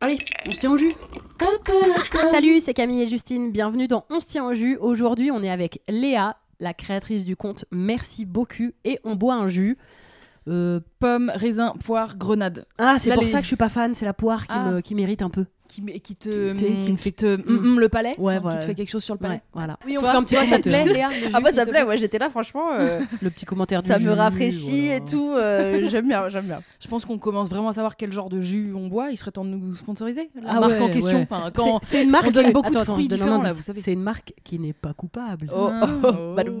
Allez, on se tient jus. Salut, c'est Camille et Justine. Bienvenue dans On se tient au jus. Aujourd'hui, on est avec Léa, la créatrice du compte Merci beaucoup et on boit un jus. Euh, Pomme, raisin, poire, grenade. Ah, c'est pour les- ça que je suis pas fan. C'est la poire qui, Ah. me, qui mérite un peu. Qui, te, Qui- qui me qui te mm, mm, le palais Ouais, Enfin, ouais. Qui te fait quelque chose sur le palais Ouais, voilà. Oui, on Toi, fait un petit toi, ça te plaît. Léa Ah moi ça plaît, moi j'étais là franchement, euh, Le petit commentaire du ça jus, me rafraîchit voilà. et tout, euh, j'aime bien, j'aime bien. Je pense qu'on commence vraiment à savoir quel genre de jus on boit. Il serait temps de nous sponsoriser. La Ah marque ouais, en question. ouais. Enfin, quand C'est une marque. on donne beaucoup Attends, de fruits différents, là, vous savez. C'est une marque qui n'est pas coupable. Oh, Ah. oh, badoums.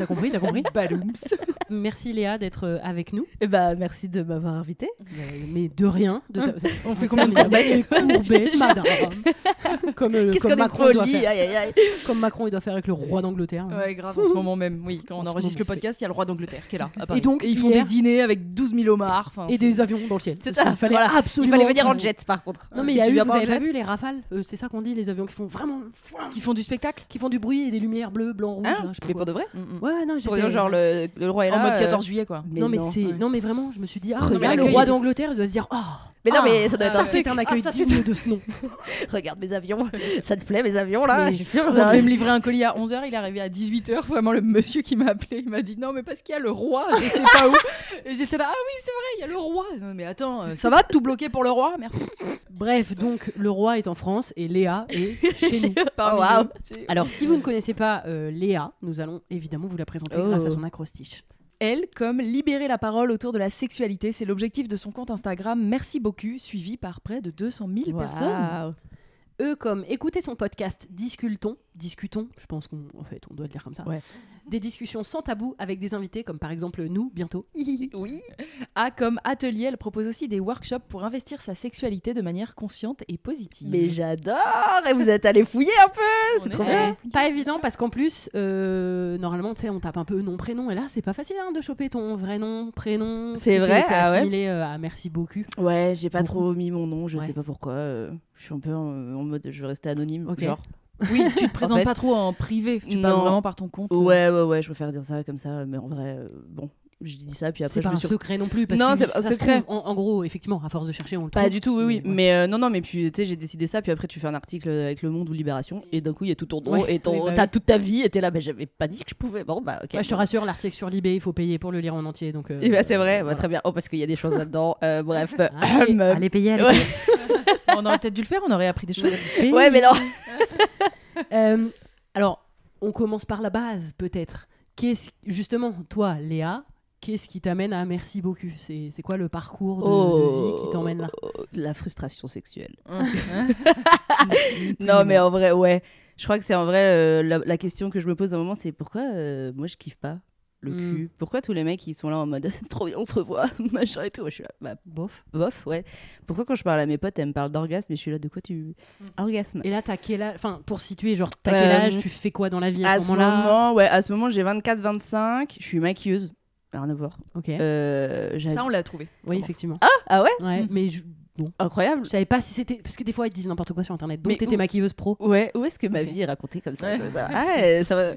T'as compris, t'as compris Badooms. Merci Léa d'être euh, avec nous. Et bah merci de m'avoir invité. Mais de rien. De ta- On fait combien de Courbette, madame. Comme, euh, comme Macron, il doit faire. aïe aïe aïe. Comme Macron, il doit faire avec le roi d'Angleterre. Ouais, grave, en ce moment même. Oui, quand on enregistre le podcast, il y a le roi d'Angleterre qui est là. à Paris. Et donc, ils font hier- des dîners avec 12 000 homards. Et des avions dans le ciel. C'est ça, qu'il fallait voilà. Il absolument. fallait venir en jet par contre. Non mais il y a eu, vous avez pas vu les rafales Euh, C'est ça qu'on dit, les avions qui font vraiment, qui font du spectacle. qui font du bruit et des lumières bleues, blanc, rouge. Hein sais pas Mais pour de vrai Mm, mm. Ouais, non, Pour j'étais dire genre le, le roi est là. En mode euh, 14 juillet, quoi. non mais c'est ouais. non mais vraiment, je me suis dit ah, le roi d'Angleterre, il doit se dire oh. Mais non ah, mais ça doit être ça un c'est un accueil Ah, c'est- digne de ce nom. Regarde mes avions, ça te plaît mes avions là Je suis sûre ça. devait me livrer un colis à 11h, il est arrivé à 18h. Vraiment, le monsieur qui m'a appelé, il m'a dit non, mais parce qu'il y a le roi, je sais pas où. Et j'étais là, ah oui, c'est vrai, il y a le roi. Non, mais attends, euh, ça va tout bloqué pour le roi Merci. Bref, donc le roi est en France et Léa est chez nous. Oh. J'ai- Alors si vous ne connaissez pas euh, Léa, nous allons évidemment vous la présenter Oh. grâce à son acrostiche. Elle, comme libérer la parole autour de la sexualité, c'est l'objectif de son compte Instagram. Merci beaucoup, suivi par près de 200 000 personnes. Eux comme écoutez son podcast Discultons, discutons, je pense qu'on en fait on doit le dire comme ça. Ouais. Des discussions sans tabou avec des invités comme par exemple nous bientôt. Oui. A comme atelier, elle propose aussi des workshops pour investir sa sexualité de manière consciente et positive. Mais j'adore Et vous êtes allé fouiller un peu C'est est trop bien Pas évident parce qu'en plus, euh, normalement, tu sais, on tape un peu nom, prénom, et là, c'est pas facile hein, de choper ton vrai nom, prénom. C'est vrai Ah ouais assimilé euh, à merci beaucoup. Ouais, j'ai pas Beaucoup. trop mis mon nom, je Ouais. sais pas pourquoi. euh, je suis un peu en, en mode je vais rester anonyme, genre. Oui, tu te présentes fait- pas trop en privé, tu passes vraiment par ton compte. Ouais, ouais, ouais, je préfère dire ça comme ça, mais en vrai, euh, bon, je dis ça, puis après C'est je pas me un secret non plus, parce Non, que c'est pas un se secret. trouve, en, en gros, effectivement, à force de chercher, on le trouve. Pas du tout, oui, oui. Mais ouais. Mais euh, non, non, mais puis tu sais, j'ai décidé ça, puis après tu fais un article avec Le Monde ou Libération, et d'un coup il y a tout ton Ouais, et ton, oui, bah t'as oui. toute ta vie, et t'es là, bah j'avais pas dit que je pouvais. Bon, bah ok. Ouais, je te rassure, l'article sur Libé, il faut payer pour le lire en entier. Donc, euh, bah c'est vrai, bah, voilà. très bien. Oh, parce qu'il y a des choses là-dedans. Euh, bref. Allez, Euh, allez payer, allez payer. On aurait peut-être dû le faire, on aurait appris des choses. Ouais, mais non. Euh, alors, on commence par la base, peut-être. Qu'est-ce, justement, toi, Léa, qu'est-ce qui t'amène à merci beaucoup? C'est, c'est quoi le parcours de, de vie qui t'emmène là? Oh, La frustration sexuelle. Non, mais en vrai, ouais. Je crois que c'est en vrai euh, la, la question que je me pose à un moment, c'est pourquoi euh, moi je kiffe pas? Le Mm. cul Pourquoi tous les mecs ils sont là en mode trop bien, on se revoit, machin et tout. Je suis là, bah Bof. bof, ouais. Pourquoi quand je parle à mes potes, elles me parlent d'orgasme et je suis là, de quoi tu. Mm. Orgasme. Et là, t'as quel âge Enfin, pour situer, genre, t'as Euh, quel âge Tu fais quoi dans la vie à, À ce moment-là? moment, ouais, à ce moment, j'ai 24-25, je suis maquilleuse. Rien à voir. Ok. Euh, Ça, on l'a trouvé. oui, Comment? effectivement. Ah ouais? Ouais, Mm. mais je- bon. Incroyable. Je savais pas si c'était. Parce que des fois, ils disent n'importe quoi sur internet. Donc, t'étais où- maquilleuse pro. Ouais, où est-ce que ma vie est racontée comme ça, Ouais. comme ça Ah, ça va.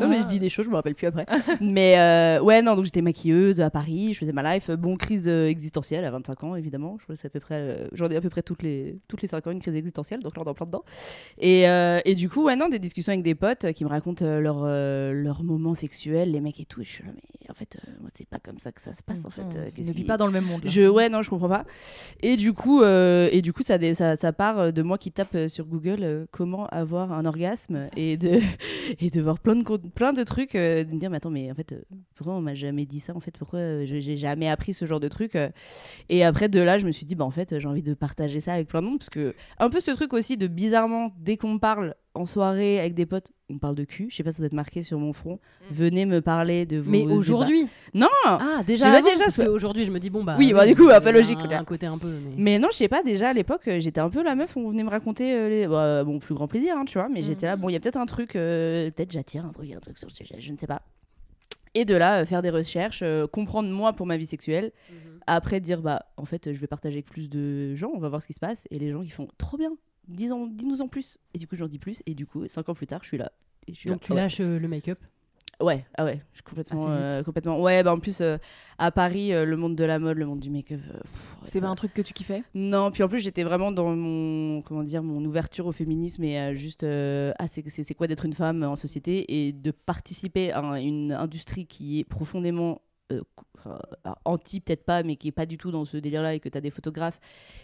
Non, mais je dis des choses, je me rappelle plus après. mais euh, ouais, non, donc j'étais maquilleuse à Paris, je faisais ma life. Bon, crise euh, existentielle à 25 ans, évidemment. Je c'est à peu près. euh, J'en ai à peu près toutes les, toutes les 5 ans une crise existentielle, donc là, on est en plein dedans. Et, euh, et du coup, ouais, non, des discussions avec des potes qui me racontent leurs leurs moments sexuels, les mecs et tout. Et je suis là, mais en fait, moi, c'est pas comme ça que ça se passe, en fait. euh, On ne vit pas dans le même monde. là. je ouais non je comprends pas et du coup euh, et du coup ça, part euh, de moi qui tape euh, sur Google comment avoir un orgasme et de voir plein de trucs de me dire mais attends mais en fait pourquoi on m'a jamais dit ça en fait? Pourquoi j'ai jamais appris ce genre de truc et après de là je me suis dit bah en fait j'ai envie de partager ça avec plein de monde parce que un peu ce truc aussi de bizarrement dès qu'on parle en soirée avec des potes on parle de cul je sais pas ça doit être marqué sur mon front. Venez me parler de vos Mais aujourd'hui? Non! Ah, déjà Je avant, déjà, Parce que- qu'aujourd'hui, je me dis, bon, bah. Oui, bah, du coup, il y un peu a logique, Un, un côté un peu. Mais... Mais non, je sais pas, déjà à l'époque, euh, j'étais un peu la meuf, on venait me raconter euh, les... bah, mon plus grand plaisir, hein, tu vois, mais j'étais là, bon, il y a peut-être un truc, euh, peut-être j'attire un truc, un truc sur ce sujet, je ne sais pas. Et de là, euh, faire des recherches, euh, comprendre moi pour ma vie sexuelle, après dire, bah, en fait, je vais partager avec plus de gens, on va voir ce qui se passe, et les gens qui font, trop bien, en- dis-nous en plus. Et du coup, j'en dis plus, et du coup, cinq ans plus tard, je suis là. Et je suis Donc, là, tu ouais. lâches euh, le make-up? Ouais, ah ouais, je complètement, euh, complètement. Ouais, bah en plus euh, à Paris, euh, le monde de la mode, le monde du make-up. euh, C'est pas un truc que tu kiffais? Non, puis en plus j'étais vraiment dans mon comment dire mon ouverture au féminisme et à juste euh, ah c'est quoi d'être une femme en société et de participer à une industrie qui est profondément euh, alors, anti peut-être pas mais qui est pas du tout dans ce délire là et que tu as des photographes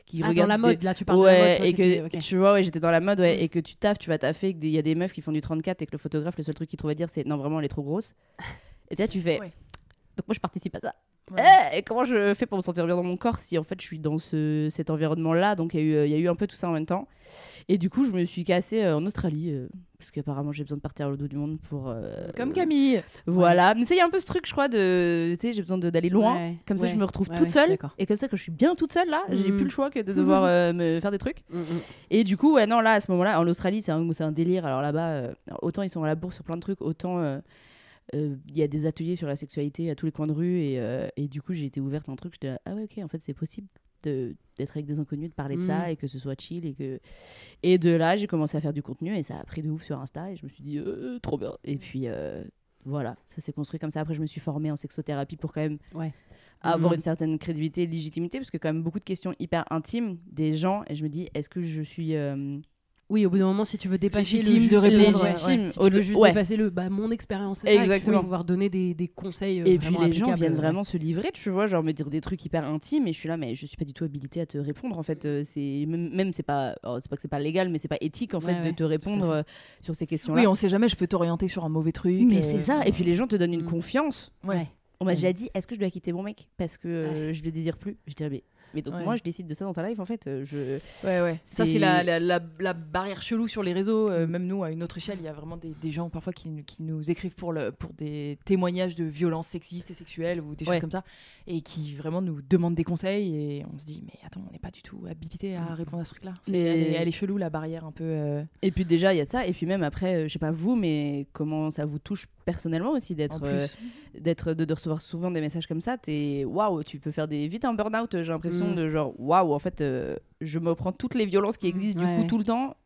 qui Ah, dans regardent la des- mode, là, tu parles de ouais, la mode. toi, et que tu vois, ouais, j'étais dans la mode, ouais, Mm. et que tu taffes, tu vas taffer, et qu'il y a des meufs qui font du 34 et que le photographe, le seul truc qu'il trouve à dire, c'est non, vraiment, elle est trop grosse. Et là, tu fais. Donc, moi, je participe à ça. Ouais. Eh, et comment je fais pour me sentir bien dans mon corps si en fait je suis dans ce, cet environnement-là? Donc, il y, a eu, euh, y a eu un peu tout ça en même temps. Et du coup, je me suis cassée euh, en Australie, euh, parce qu'apparemment, j'ai besoin de partir à l'autre bout du monde pour. euh, Comme Camille. Voilà. Mais tu sais, il y a un peu ce truc, je crois, de. Tu sais, j'ai besoin d'aller loin. Ouais, Comme ça, ouais, je me retrouve ouais, toute ouais, seule. Et comme ça, quand je suis bien toute seule, là, j'ai Mhm. plus le choix que de devoir euh, me faire des trucs. Mm, mm. Et du coup, ouais, non, là, à ce moment-là, en Australie, c'est un, un délire. Alors là-bas, autant ils sont à la bourse sur plein de trucs, autant il y a des ateliers sur la sexualité à tous les coins de rue. Et, euh, et du coup, j'ai été ouverte à un truc. J'étais là, ah ouais, ok, en fait, c'est possible d'être avec des inconnus, de parler de ça Mm. et que ce soit chill. Et, que... et de là, j'ai commencé à faire du contenu et ça a pris de ouf sur Insta. Et je me suis dit, euh, trop bien. Et puis. euh, voilà, ça s'est construit comme ça. Après, je me suis formée en sexothérapie pour quand même Ouais. avoir Mhm. une certaine crédibilité et légitimité, parce que quand même beaucoup de questions hyper intimes des gens, et je me dis, est-ce que je suis... euh, Oui, au bout d'un moment, si tu veux dépasser Légitime le de répondre, ouais, légitime. ouais. Si Au- tu veux juste ouais. dépasser le, bah, mon expérience, c'est ça, et que tu Exactement. vas pouvoir donner des, des conseils. euh, Et puis les gens viennent ouais. vraiment se livrer, tu vois, genre me dire des trucs hyper intimes, et je suis là, mais je suis pas du tout habilitée à te répondre, en fait. euh, c'est même, même c'est pas, oh, c'est pas que c'est pas légal, mais c'est pas éthique, en fait, Ouais, de ouais, te répondre euh, sur ces questions-là. Oui, on sait jamais, je peux t'orienter sur un mauvais truc. Mais euh, c'est ça, et puis les gens te donnent une Mm. confiance. Ouais. On m'a déjà dit, est-ce que je dois quitter mon mec? Parce que euh, je le désire plus Je dirais, mais, mais donc Ouais. moi, je décide de ça dans ta life, en fait. euh, Je... Ouais, ouais. Ça, C'est- la, la, la, la barrière chelou sur les réseaux. Mm. Euh, même nous, à une autre échelle, il y a vraiment des, des gens parfois qui, qui nous écrivent pour, le, pour des témoignages de violences sexistes et sexuelles ou des Ouais. choses comme ça. Et qui vraiment nous demandent des conseils. Et on se dit, mais attends, on n'est pas du tout habilité à répondre à ce truc-là. Mm. Mais- Elle, est, elle est chelou, la barrière un peu. euh, Et puis déjà, il y a de ça. Et puis même après, je sais pas vous, mais comment ça vous touche personnellement aussi d'être, euh, d'être, de, de recevoir souvent des messages comme ça. T'es waouh, tu peux faire des vite un burn-out. J'ai l'impression Mm. de genre waouh, en fait, euh, je me prends toutes les violences qui existent du coup tout le temps.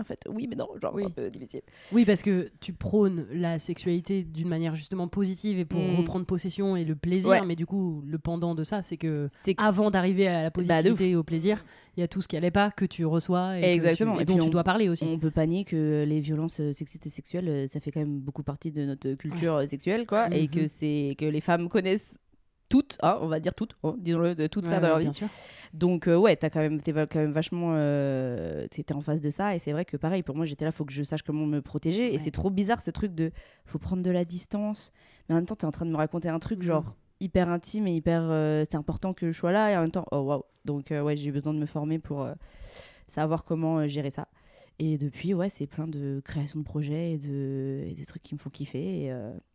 En fait, oui, mais non, genre Oui. un peu difficile. Oui, parce que tu prônes la sexualité d'une manière justement positive et pour Mm. reprendre possession et le plaisir, Ouais. mais du coup, le pendant de ça, c'est que avant d'arriver à la Bah, positivité et au plaisir, il y a tout ce qui allait pas que tu reçois et, que Exactement. tu- et Et dont puis tu on- dois parler aussi. on peut pas nier que les violences euh, sexistes et sexuelles, euh, ça fait quand même beaucoup partie de notre culture euh, sexuelle, quoi, et Mhm. que c'est que les femmes connaissent toutes, hein, on va dire toutes, hein, disons-le, de tout ça dans leur vie. sûr. Donc euh, ouais, t'as quand même, t'es quand même vachement, euh, t'étais en face de ça et c'est vrai que pareil pour moi j'étais là, faut que je sache comment me protéger et c'est trop bizarre ce truc de, faut prendre de la distance, mais en même temps t'es en train de me raconter un truc Mhm. genre hyper intime et hyper, euh, c'est important que je sois là et en même temps, oh waouh, donc ouais j'ai eu besoin de me former pour savoir comment gérer ça. Et depuis, ouais, c'est plein de création de projets et de, et de trucs qui me font kiffer. Et,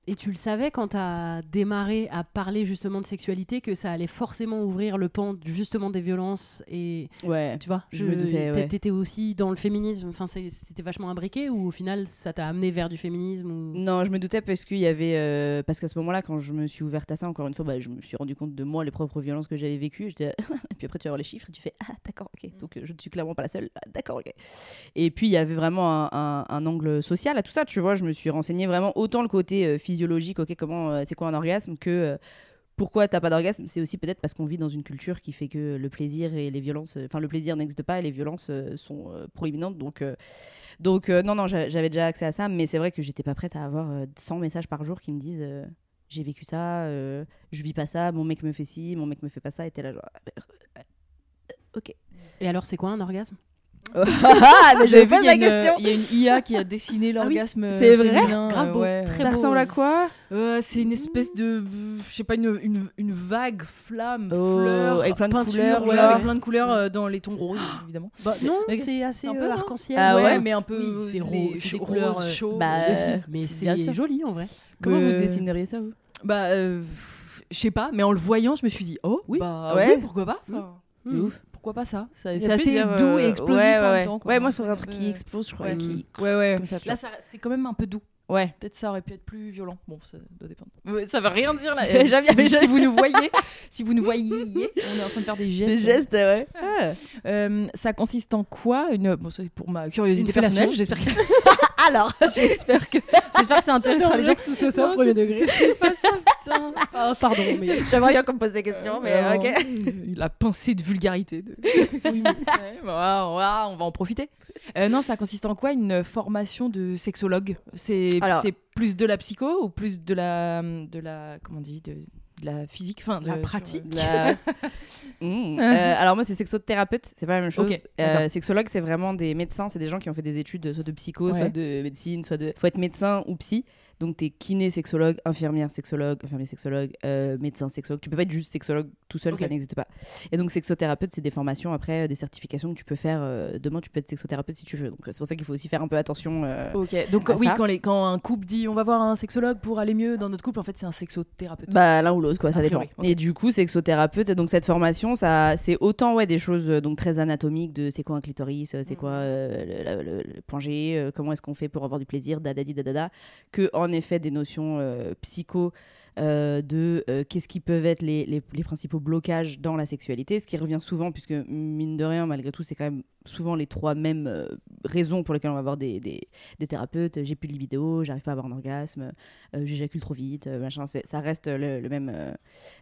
Et tu le savais quand tu as démarré à parler justement de sexualité que ça allait forcément ouvrir le pan justement des violences et ouais. tu vois, Je me doutais, ouais. T'étais aussi dans le féminisme, enfin c'était vachement imbriqué ou au final ça t'a amené vers du féminisme ou... Non, je me doutais parce qu'il y avait. euh, parce qu'à ce moment-là, quand je me suis ouverte à ça, encore une fois, bah, je me suis rendu compte de moi, les propres violences que j'avais vécues. Et puis après, tu vas voir les chiffres et tu fais Ah, d'accord, ok. Donc euh, je ne suis clairement pas la seule. Ah, d'accord, ok. Et puis il y avait vraiment un, un- un angle social à tout ça, tu vois. Je me suis renseignée vraiment autant le côté euh, physiologique, ok, comment, euh, c'est quoi un orgasme, que. euh, pourquoi t'as pas d'orgasme C'est aussi peut-être parce qu'on vit dans une culture qui fait que le plaisir et les violences, enfin le plaisir n'existe pas et les violences euh, sont proéminentes. Donc, donc non, non, j'a- j'avais déjà accès à ça, mais c'est vrai que j'étais pas prête à avoir euh, 100 messages par jour qui me disent j'ai vécu ça, je vis pas ça, mon mec me fait ci, mon mec me fait pas ça, et t'es là genre. ok. Et alors c'est quoi un orgasme? ah, mais Vous j'avais pas il y a ma une- question Il y a une IA qui a dessiné l'orgasme. C'est vrai féminin, Grave euh, beau, ouais. très Ça beau. ressemble à quoi Euh, c'est une espèce de, je sais pas, une, une, une vague flamme, Oh, fleur, avec plein de peinture, couleurs, genre. avec plein de couleurs euh, dans les tons roses, évidemment. Bah, Non, Mais c'est assez un peu, euh, non arc-en-ciel. Ah ouais, mais un peu. Oui, c'est rose, couleurs, euh, chaudes. bah, euh, Mais c'est joli en vrai. Comment vous Euh, dessineriez ça, vous Bah, euh, je sais pas, mais en le voyant, je me suis dit, oh, Oui. bah, Ouais. oui, pourquoi pas Enfin, De ouf. Pourquoi pas ça Ça- C'est assez doux euh, et explosif ouais, en ouais, même temps. quoi. Ouais, moi, il faudrait un truc qui explose, je crois. Ouais. Qui... Ouais, ouais. Comme ça, tu Là, c'est quand même un peu doux. Ouais. Peut-être ça aurait pu être plus violent. Bon, ça doit dépendre. ça veut rien dire là. Bien, si, vous- j'aime si vous nous voyez, si vous nous voyez, on est en train de faire des gestes. Des gestes, ouais. Ah. Euh, ça consiste en quoi Une bon, c'est pour ma curiosité personnelle. J'espère que Alors j'espère que j'espère que ça intéressera les gens. que ce soit Non, c'est- c'est pas ça, putain. Ah, pardon, mais J'avais rien comme poser des questions, mais Euh, ok. euh, La pincée de vulgarité. De... Oui, mais- ouais, voilà, on va, on va en profiter. Euh, non, ça consiste en quoi Une formation de sexologue? C'est Alors- plus de la psycho ou plus de la, de la comment on dit, de, de la physique, enfin de La pratique? La- Mm. Euh, alors moi c'est sexothérapeute, c'est pas la même chose. Ok, Euh, sexologue c'est vraiment des médecins, c'est des gens qui ont fait des études soit de psycho, Ouais. soit de médecine, soit de... Faut être médecin ou psy. Donc t'es kiné sexologue, infirmière sexologue, infirmier sexologue, euh, médecin sexologue. Tu peux pas être juste sexologue tout seul, ça n'existe pas. Et donc sexothérapeute c'est des formations après, euh, des certifications que tu peux faire. euh, demain tu peux être sexothérapeute si tu veux. Donc c'est pour ça qu'il faut aussi faire un peu attention. euh, Ok, donc oui, ça. quand, les, quand un couple dit on va voir un sexologue pour aller mieux dans notre couple, en fait c'est un sexothérapeute. Bah l'un ou l'autre quoi, ça dépend. Et du coup, sexothérapeute, donc cette formation, ça, c'est autant ouais des choses donc très anatomiques de c'est quoi un clitoris, c'est quoi Mhm. euh, le, le- le point G, comment est-ce qu'on fait pour avoir du plaisir, dadadi dadada, que en effet des notions euh, psycho. euh, de euh, qu'est-ce qui peuvent être les, principaux blocages dans la sexualité, ce qui revient souvent, puisque mine de rien, malgré tout, c'est quand même souvent les trois mêmes raisons pour lesquelles on va voir des, des, thérapeutes. J'ai plus de libido, j'arrive pas à avoir un orgasme, j'éjacule trop vite, machin. Ça reste le, le même,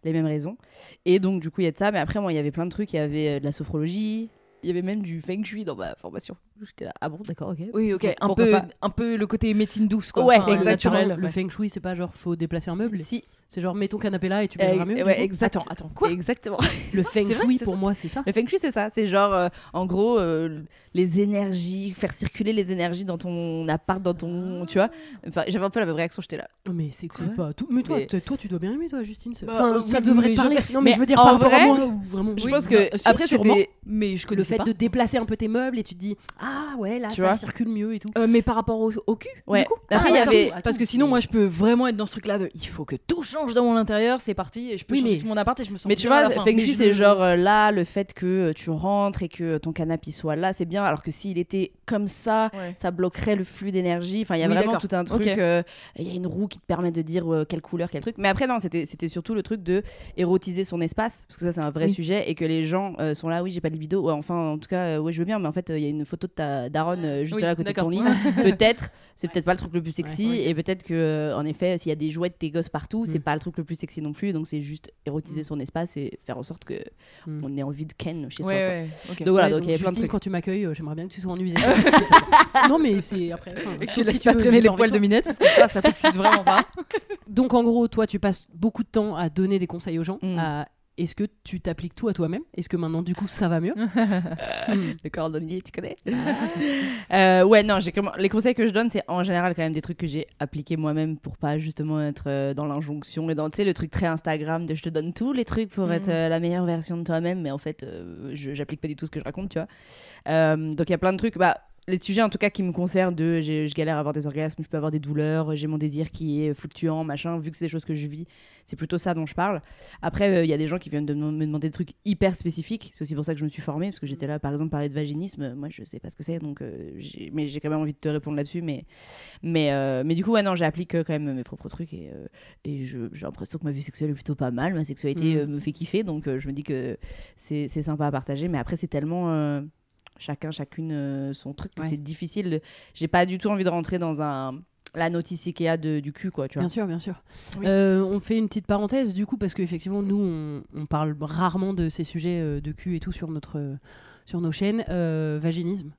les mêmes raisons. Et donc, du coup, il y a de ça. Mais après, moi, il y avait plein de trucs. Il y avait de la sophrologie. Il y avait même du feng shui dans ma formation. J'étais là, ah bon, d'accord, ok. Oui, ok, un peu, pas un peu le côté médecine douce, quoi. Ouais, Enfin, le feng shui, c'est pas genre faut déplacer un meuble. Si, C'est genre mets ton canapé là et tu euh, bougeras mieux. du ouais, exact. Attends, attends, quoi? Exactement. Le feng vrai, shui pour ça moi c'est ça. Le feng shui, c'est ça. C'est genre, euh, en gros, euh, les énergies, faire circuler les énergies dans ton appart, dans ton. Tu vois Enfin, J'avais un peu la même réaction, j'étais là. Mais c'est que c'est Ouais. pas tout. Mais toi, Mais- toi, tu dois bien aimer toi, Justine. c'est- Bah, Enfin, euh, ça oui, devrait parler. Non, mais, mais je veux dire en par rapport à vrai, moi, vraiment. Je pense que après sûrement. c'était. Mais je le connaissais fait pas. de déplacer un peu tes meubles et tu te dis ah ouais là Tu ça vois circule mieux et tout. Euh, mais par rapport au, au cul, Ouais. du coup Après, Ah, y Parce que sinon, moi, je peux vraiment être dans ce truc-là de il faut que tout change dans mon intérieur, c'est parti, et je peux Oui, changer mais- tout mon appart et je me sens Mais tu bien vois. Feng Shui, c'est genre euh, là, le fait que euh, tu rentres et que ton canapé soit là, c'est bien. Alors que s'il était comme ça, Ouais. ça bloquerait le flux d'énergie. Enfin, il y a Oui, vraiment tout un truc. Euh, Il y a une roue qui te permet de dire euh, quelle couleur, quel truc. Mais après, non, c'était c'était surtout le truc de érotiser son espace. Parce que ça, c'est un vrai sujet. Et que les gens sont là, oui, j'ai pas de libido. Ouais, enfin, en tout cas, euh, ouais, je veux bien. Mais en fait, euh, il y a une photo de ta daronne euh, juste Oui, là à côté de ton lit. peut-être, c'est peut-être pas le truc le plus sexy. Ouais, ouais. Et peut-être que, en effet, s'il y a des jouets de tes gosses partout, c'est Mm. pas le truc le plus sexy non plus. Donc, c'est juste érotiser Mm. son espace et faire en sorte que Mm. on ait envie de ken chez Ouais, soi. quoi. ouais, ok. Donc voilà, Ouais, donc il y a plein de trucs. quand tu m'accueilles, euh, j'aimerais bien que tu sois en usine. non mais c'est après. enfin, Et que tu laisses pas traîner les poils de minette parce que ça, ça t'excite vraiment pas. Donc en gros, toi, tu passes beaucoup de temps à donner des conseils aux gens. À- Est-ce que tu t'appliques tout à toi-même? Est-ce que maintenant, du coup, ça va mieux? Mm. Le cordonnier, tu connais? Euh, Ouais, non, j'ai les conseils que je donne, c'est en général quand même des trucs que j'ai appliqués moi-même pour pas justement être euh, dans l'injonction et dans, tu sais, le truc très Instagram de je te donne tous les trucs pour être euh, la meilleure version de toi-même, mais en fait, euh, je j'applique pas du tout ce que je raconte, tu vois. Euh, donc il y a plein de trucs. Bah, les sujets en tout cas qui me concernent de je galère à avoir des orgasmes, je peux avoir des douleurs, j'ai mon désir qui est fluctuant, machin, vu que c'est des choses que je vis, c'est plutôt ça dont je parle. Après, euh, il y a des gens qui viennent de me demander des trucs hyper spécifiques, c'est aussi pour ça que je me suis formée, parce que j'étais là, par exemple, parler de vaginisme, moi je sais pas ce que c'est, donc euh, mais j'ai quand même envie de te répondre là-dessus, mais, mais, euh, mais du coup, ouais, non, j'applique quand même mes propres trucs et, et j'ai l'impression que ma vie sexuelle est plutôt pas mal, ma sexualité Mm. me fait kiffer, donc je me dis que c'est c'est sympa à partager, mais après, c'est tellement. Chacun, chacune euh, son truc, Ouais. c'est difficile. de- J'ai pas du tout envie de rentrer dans un la notice Ikea de, du cul, quoi, tu vois. Bien sûr, bien sûr. Oui. Euh, on fait une petite parenthèse du coup parce qu'effectivement nous on, on parle rarement de ces sujets euh, de cul et tout sur notre sur nos chaînes. Euh, vaginisme.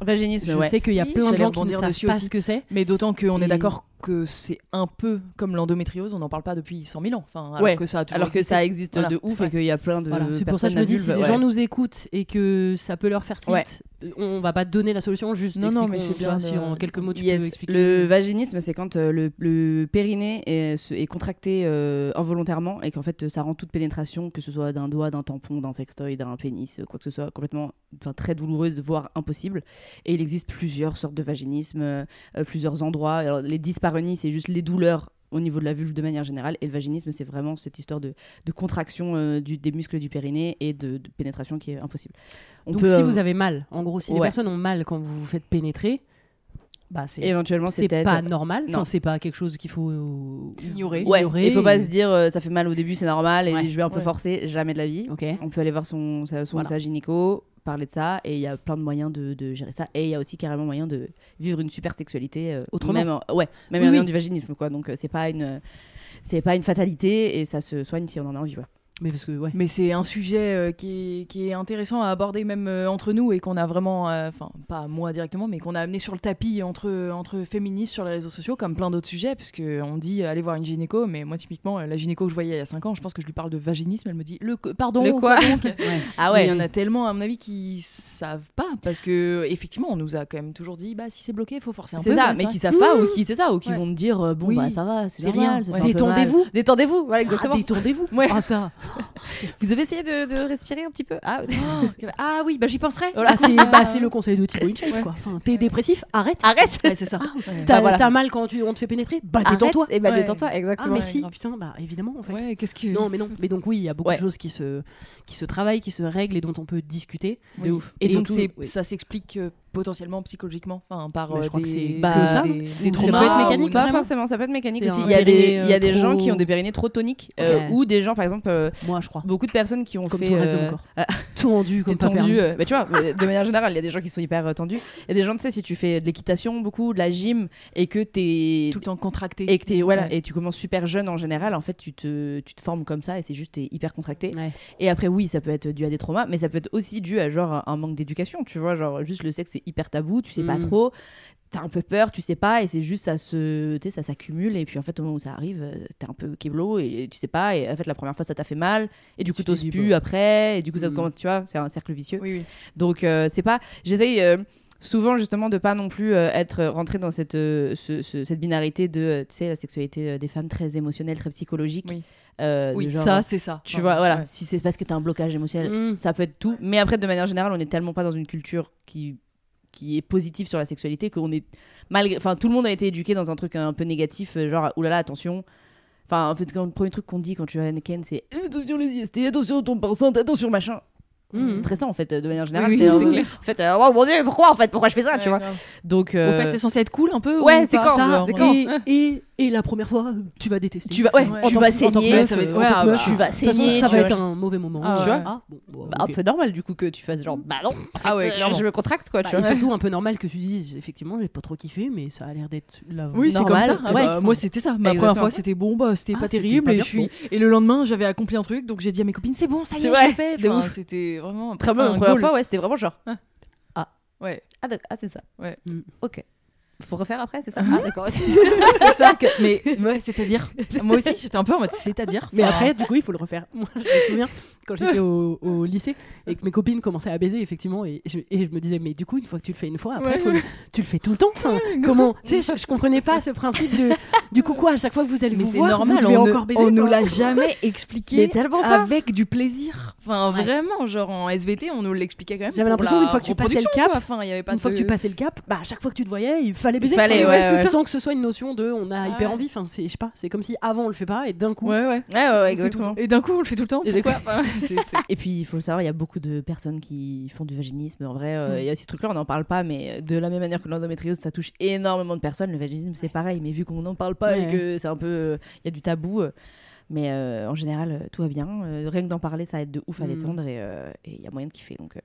Vaginisme, Je ouais. sais qu'il y a Oui, plein de gens qui ne savent pas aussi. ce que c'est. Mais d'autant qu'on Et- est d'accord que c'est un peu comme l'endométriose, on n'en parle pas depuis 100 000 ans. Enfin, alors Ouais, que ça a toujours Alors que ça ça existe Voilà. de ouf Ouais. et qu'il y a plein de Voilà, c'est pour ça que je me dis si vulve, des ouais. gens nous écoutent et que ça peut leur faire tilt, Ouais. on va pas donner la solution juste. Non, non, mais c'est bien si en quelques mots tu Yes. peux expliquer. Le vaginisme, c'est quand euh, le, le périnée est, contracté euh, involontairement et qu'en fait ça rend toute pénétration, que ce soit d'un doigt, d'un tampon, d'un sextoy, d'un pénis, quoi que ce soit, complètement, très douloureuse, voire impossible. Et il existe plusieurs sortes de vaginisme, euh, plusieurs endroits. Alors, les c'est juste les douleurs au niveau de la vulve de manière générale. Et le vaginisme, c'est vraiment cette histoire de, de contraction euh, du, des muscles du périnée et de, de pénétration qui est impossible. On Donc peut, si euh, vous avez mal, en gros, si les personnes ont mal quand vous vous faites pénétrer, bah c'est éventuellement, c'est pas normal. Enfin, Non. c'est pas quelque chose qu'il faut euh, Ignorer. Ouais, ignorer il faut pas et- se dire euh, ça fait mal au début, c'est normal et Ouais. je vais un peu Ouais. forcer, jamais de la vie. Ok. On peut aller voir son, son Voilà. sa gynéco, parler de ça et il y a plein de moyens de, de gérer ça. Et il y a aussi carrément moyen de vivre une super sexualité. euh, Autrement. Même, en- ouais, même Oui, en oui. ayant du vaginisme, quoi. Donc euh, c'est pas une. C'est pas une fatalité et ça se soigne si on en a envie. Mais parce que ouais. Mais c'est un sujet euh, qui, est, qui est intéressant à aborder même euh, entre nous et qu'on a vraiment, euh, enfin pas moi directement, mais qu'on a amené sur le tapis entre, entre féministes sur les réseaux sociaux comme plein d'autres sujets, parce qu'on dit euh, allez voir une gynéco, mais moi typiquement la gynéco que je voyais il y a 5 ans, je pense que je lui parle de vaginisme, elle me dit le pardon Le quoi donc? Ah ouais. il y en a tellement à mon avis qui savent pas parce que effectivement on nous a quand même toujours dit bah si c'est bloqué il faut forcer un peu. C'est ça, mais qui savent pas ou qui c'est ça ou qui Ouais. vont te dire bon Oui. bah ça va, c'est rien. Détendez-vous. Détendez-vous, voilà exactement. Ah, détendez-vous. Ouais. Ah, ça. Vous avez essayé de, de respirer un petit peu Ah, Ah oui bah j'y penserai. Ah, c'est bah, c'est le conseil de Thibaut InShape, Ouais. quoi. Enfin, t'es dépressif, arrête. arrête. Ouais, c'est ça. T'as Bah, voilà. t'as mal quand tu, on te fait pénétrer, bah détends-toi. et bah Ouais. détends-toi Ah exactement. merci. grave. Putain, bah évidemment en fait. Ouais, qu'est-ce que Non mais non, mais donc oui, il y a beaucoup Ouais. de choses qui se qui se travaillent, qui se règlent et dont on peut discuter. de ouf. Et, Et donc ça s'explique euh, potentiellement psychologiquement, enfin par je euh, crois que des, c'est Bah, que ça. des, Ou des ça peut traumas être mécanique, Pas forcément, ça peut être mécanique aussi. Il y a des, périnée, il y a euh, des gens qui ont des périnées trop toniques euh, ou des gens, par exemple, Moi, je crois. beaucoup de personnes qui ont Comme fait tout le reste de mon corps. ah, c'était comme tendu. bah, tu vois, de manière générale, il y a des gens qui sont hyper tendus. Il y a des gens, tu sais, si tu fais de l'équitation beaucoup, de la gym et que t'es tout le temps contracté. et que t'es voilà et tu commences super jeune en général, en fait, tu te tu te formes comme ça et c'est juste hyper contracté. Et après, oui, ça peut être dû à des traumas, mais ça peut être aussi dû à genre un manque d'éducation, tu vois, genre juste le sexe c'est hyper tabou, tu sais pas Mhm. trop, t'as un peu peur, tu sais pas, et c'est juste ça se, tu sais, ça s'accumule, et puis en fait au moment où ça arrive, euh, t'es un peu kéblo et tu sais pas, et en fait la première fois ça t'a fait mal, et du coup Tu t'oses plus après, et du coup ça te Mhm. commence, tu vois, c'est un cercle vicieux. Oui, oui. Donc euh, c'est pas, j'essaye euh, souvent justement de pas non plus euh, être rentré dans cette euh, ce- ce- cette binarité de, euh, tu sais, la sexualité des femmes très émotionnelle, très psychologique. Oui. de Oui, genre, ça c'est ça. tu Enfin, vois, voilà, ouais. si c'est parce que t'as un blocage émotionnel, Mm. ça peut être tout. Mais après, de manière générale, on est tellement pas dans une culture qui qui est positive sur la sexualité qu'on est malgré enfin tout le monde a été éduqué dans un truc un peu négatif euh, genre oulala attention enfin en fait quand le premier truc qu'on dit quand tu vas à Anakin c'est Eh, attention les IST attention ton enceinte attention machin Mhm. c'est stressant en fait de manière générale Oui, T'es oui, en c'est mode- clair. en fait euh, oh mon dieu pourquoi en fait pourquoi je fais ça tu vois grave. donc Au euh, fait, c'est censé être cool un peu ouais, ou c'est quand Genre, C'est quand Et, et, et la première fois, tu vas détester. tu vas ouais, Ouais. tu En vas saigner ouais, tu vas saigner ça va être un mauvais moment. Ah, tu ouais. vois. Ah, bon, bon, Bah, un peu normal du coup que tu fasses genre bah non en Ah ouais, euh, je me contracte quoi Bah, tu et surtout un peu normal que tu dises effectivement j'ai pas trop kiffé mais ça a l'air d'être la Oui, c'est comme ça. Ah ouais. bah, moi, c'était ça. Ma Exactement. première fois, c'était bon, bah, c'était Ah, pas terrible. pas et, je suis... et le lendemain, j'avais accompli un truc, donc j'ai dit à mes copines, c'est bon, ça y est, l'ai fait. C'était vraiment. très bien un la première fois ouais c'était vraiment genre Ouais. ah, d'ac- ah, c'est ça Ouais. Mm. ok Faut refaire après, c'est ça Ah, d'accord. c'est ça que... Mais ouais, c'est-à-dire. Moi aussi, j'étais un peu en mode c'est-à-dire. Mais Enfin, après, du coup, il faut le refaire. Moi, je me souviens quand j'étais au, au lycée et que mes copines commençaient à baiser, effectivement, et je, et je me disais, mais du coup, une fois que tu le fais une fois, après, Ouais, faut le- tu le fais tout le temps. Enfin, comment Tu sais, je, je comprenais pas ce principe de. Du coup, quoi, à chaque fois que vous allez Mais vous voir, normal, vous devez on, encore ne, baiser. on nous l'a jamais expliqué Mais tellement avec du plaisir. Enfin, Ouais. vraiment, genre en SVT, on nous l'expliquait quand même. J'avais l'impression qu'une fois que tu passais le cap, quoi. Enfin, il y avait pas Une fois que tu passais le cap, bah, à chaque fois que tu te voyais, il fallait baiser. fallait, Enfin, ouais, c'est ouais. Sans que ce soit une notion de on a Ah hyper ouais. envie. Enfin, c'est, je sais pas, c'est comme si avant on le fait pas et d'un coup. Ouais, ouais. Ouais, ouais, ouais, On fait exactement. tout- Et d'un coup, on le fait tout le temps. Et Pourquoi puis, il faut le savoir, il y a beaucoup de personnes qui font du vaginisme. En vrai, euh, Mm. il y a ces trucs-là, on n'en parle pas, mais de la même manière que l'endométriose, ça touche énormément de personnes. Le vaginisme, c'est pareil, mais vu qu'on n'en parle pas et que c'est un peu. euh, Il y a du tabou. euh, mais euh, en général, tout va bien. Euh, rien que d'en parler, ça aide de ouf à Mm. détendre et euh, et il y a moyen de kiffer. Donc, euh,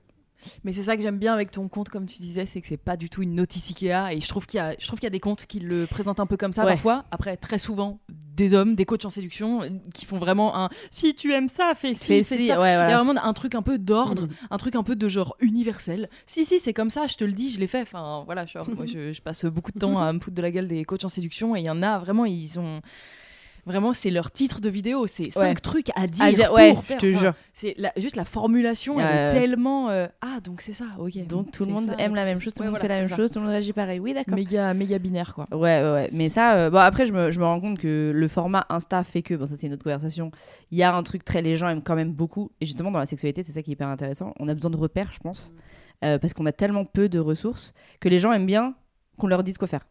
Mais c'est ça que j'aime bien avec ton compte, comme tu disais, c'est que c'est pas du tout une notice Ikea. Et je trouve qu'il y a, je trouve qu'il y a des comptes qui le présentent un peu comme ça Ouais. parfois. Après, très souvent, des hommes, des coachs en séduction, euh, qui font vraiment un si tu aimes ça, fais ci, fais fais ça. ouais, Il y a vraiment un truc un peu d'ordre, Mhm. un truc un peu de genre universel. Si, si, c'est comme ça, je te le dis, je l'ai fait. Enfin, voilà, genre, moi, je, je passe beaucoup de temps à me foutre de la gueule des coachs en séduction et il y en a vraiment, ils ont. Vraiment, c'est leur titre de vidéo, c'est cinq Ouais. trucs à dire. À dire, ouais, pour je te Enfin, jure. C'est la- juste la formulation, elle est tellement. euh, Ah, donc c'est ça, ok. Donc, tout le monde ça, aime la même chose, tout le Ouais, monde voilà, fait la même ça. chose, tout le monde réagit pareil. Oui, d'accord. Méga, méga binaire, quoi. Ouais, ouais, ouais. Mais ça, euh, bon, après, je me, je me rends compte que le format Insta fait que, bon, ça c'est une autre conversation, il y a un truc très, les gens aiment quand même beaucoup. Et justement, dans la sexualité, c'est ça qui est hyper intéressant. On a besoin de repères, je pense, euh, parce qu'on a tellement peu de ressources que les gens aiment bien qu'on leur dise quoi faire.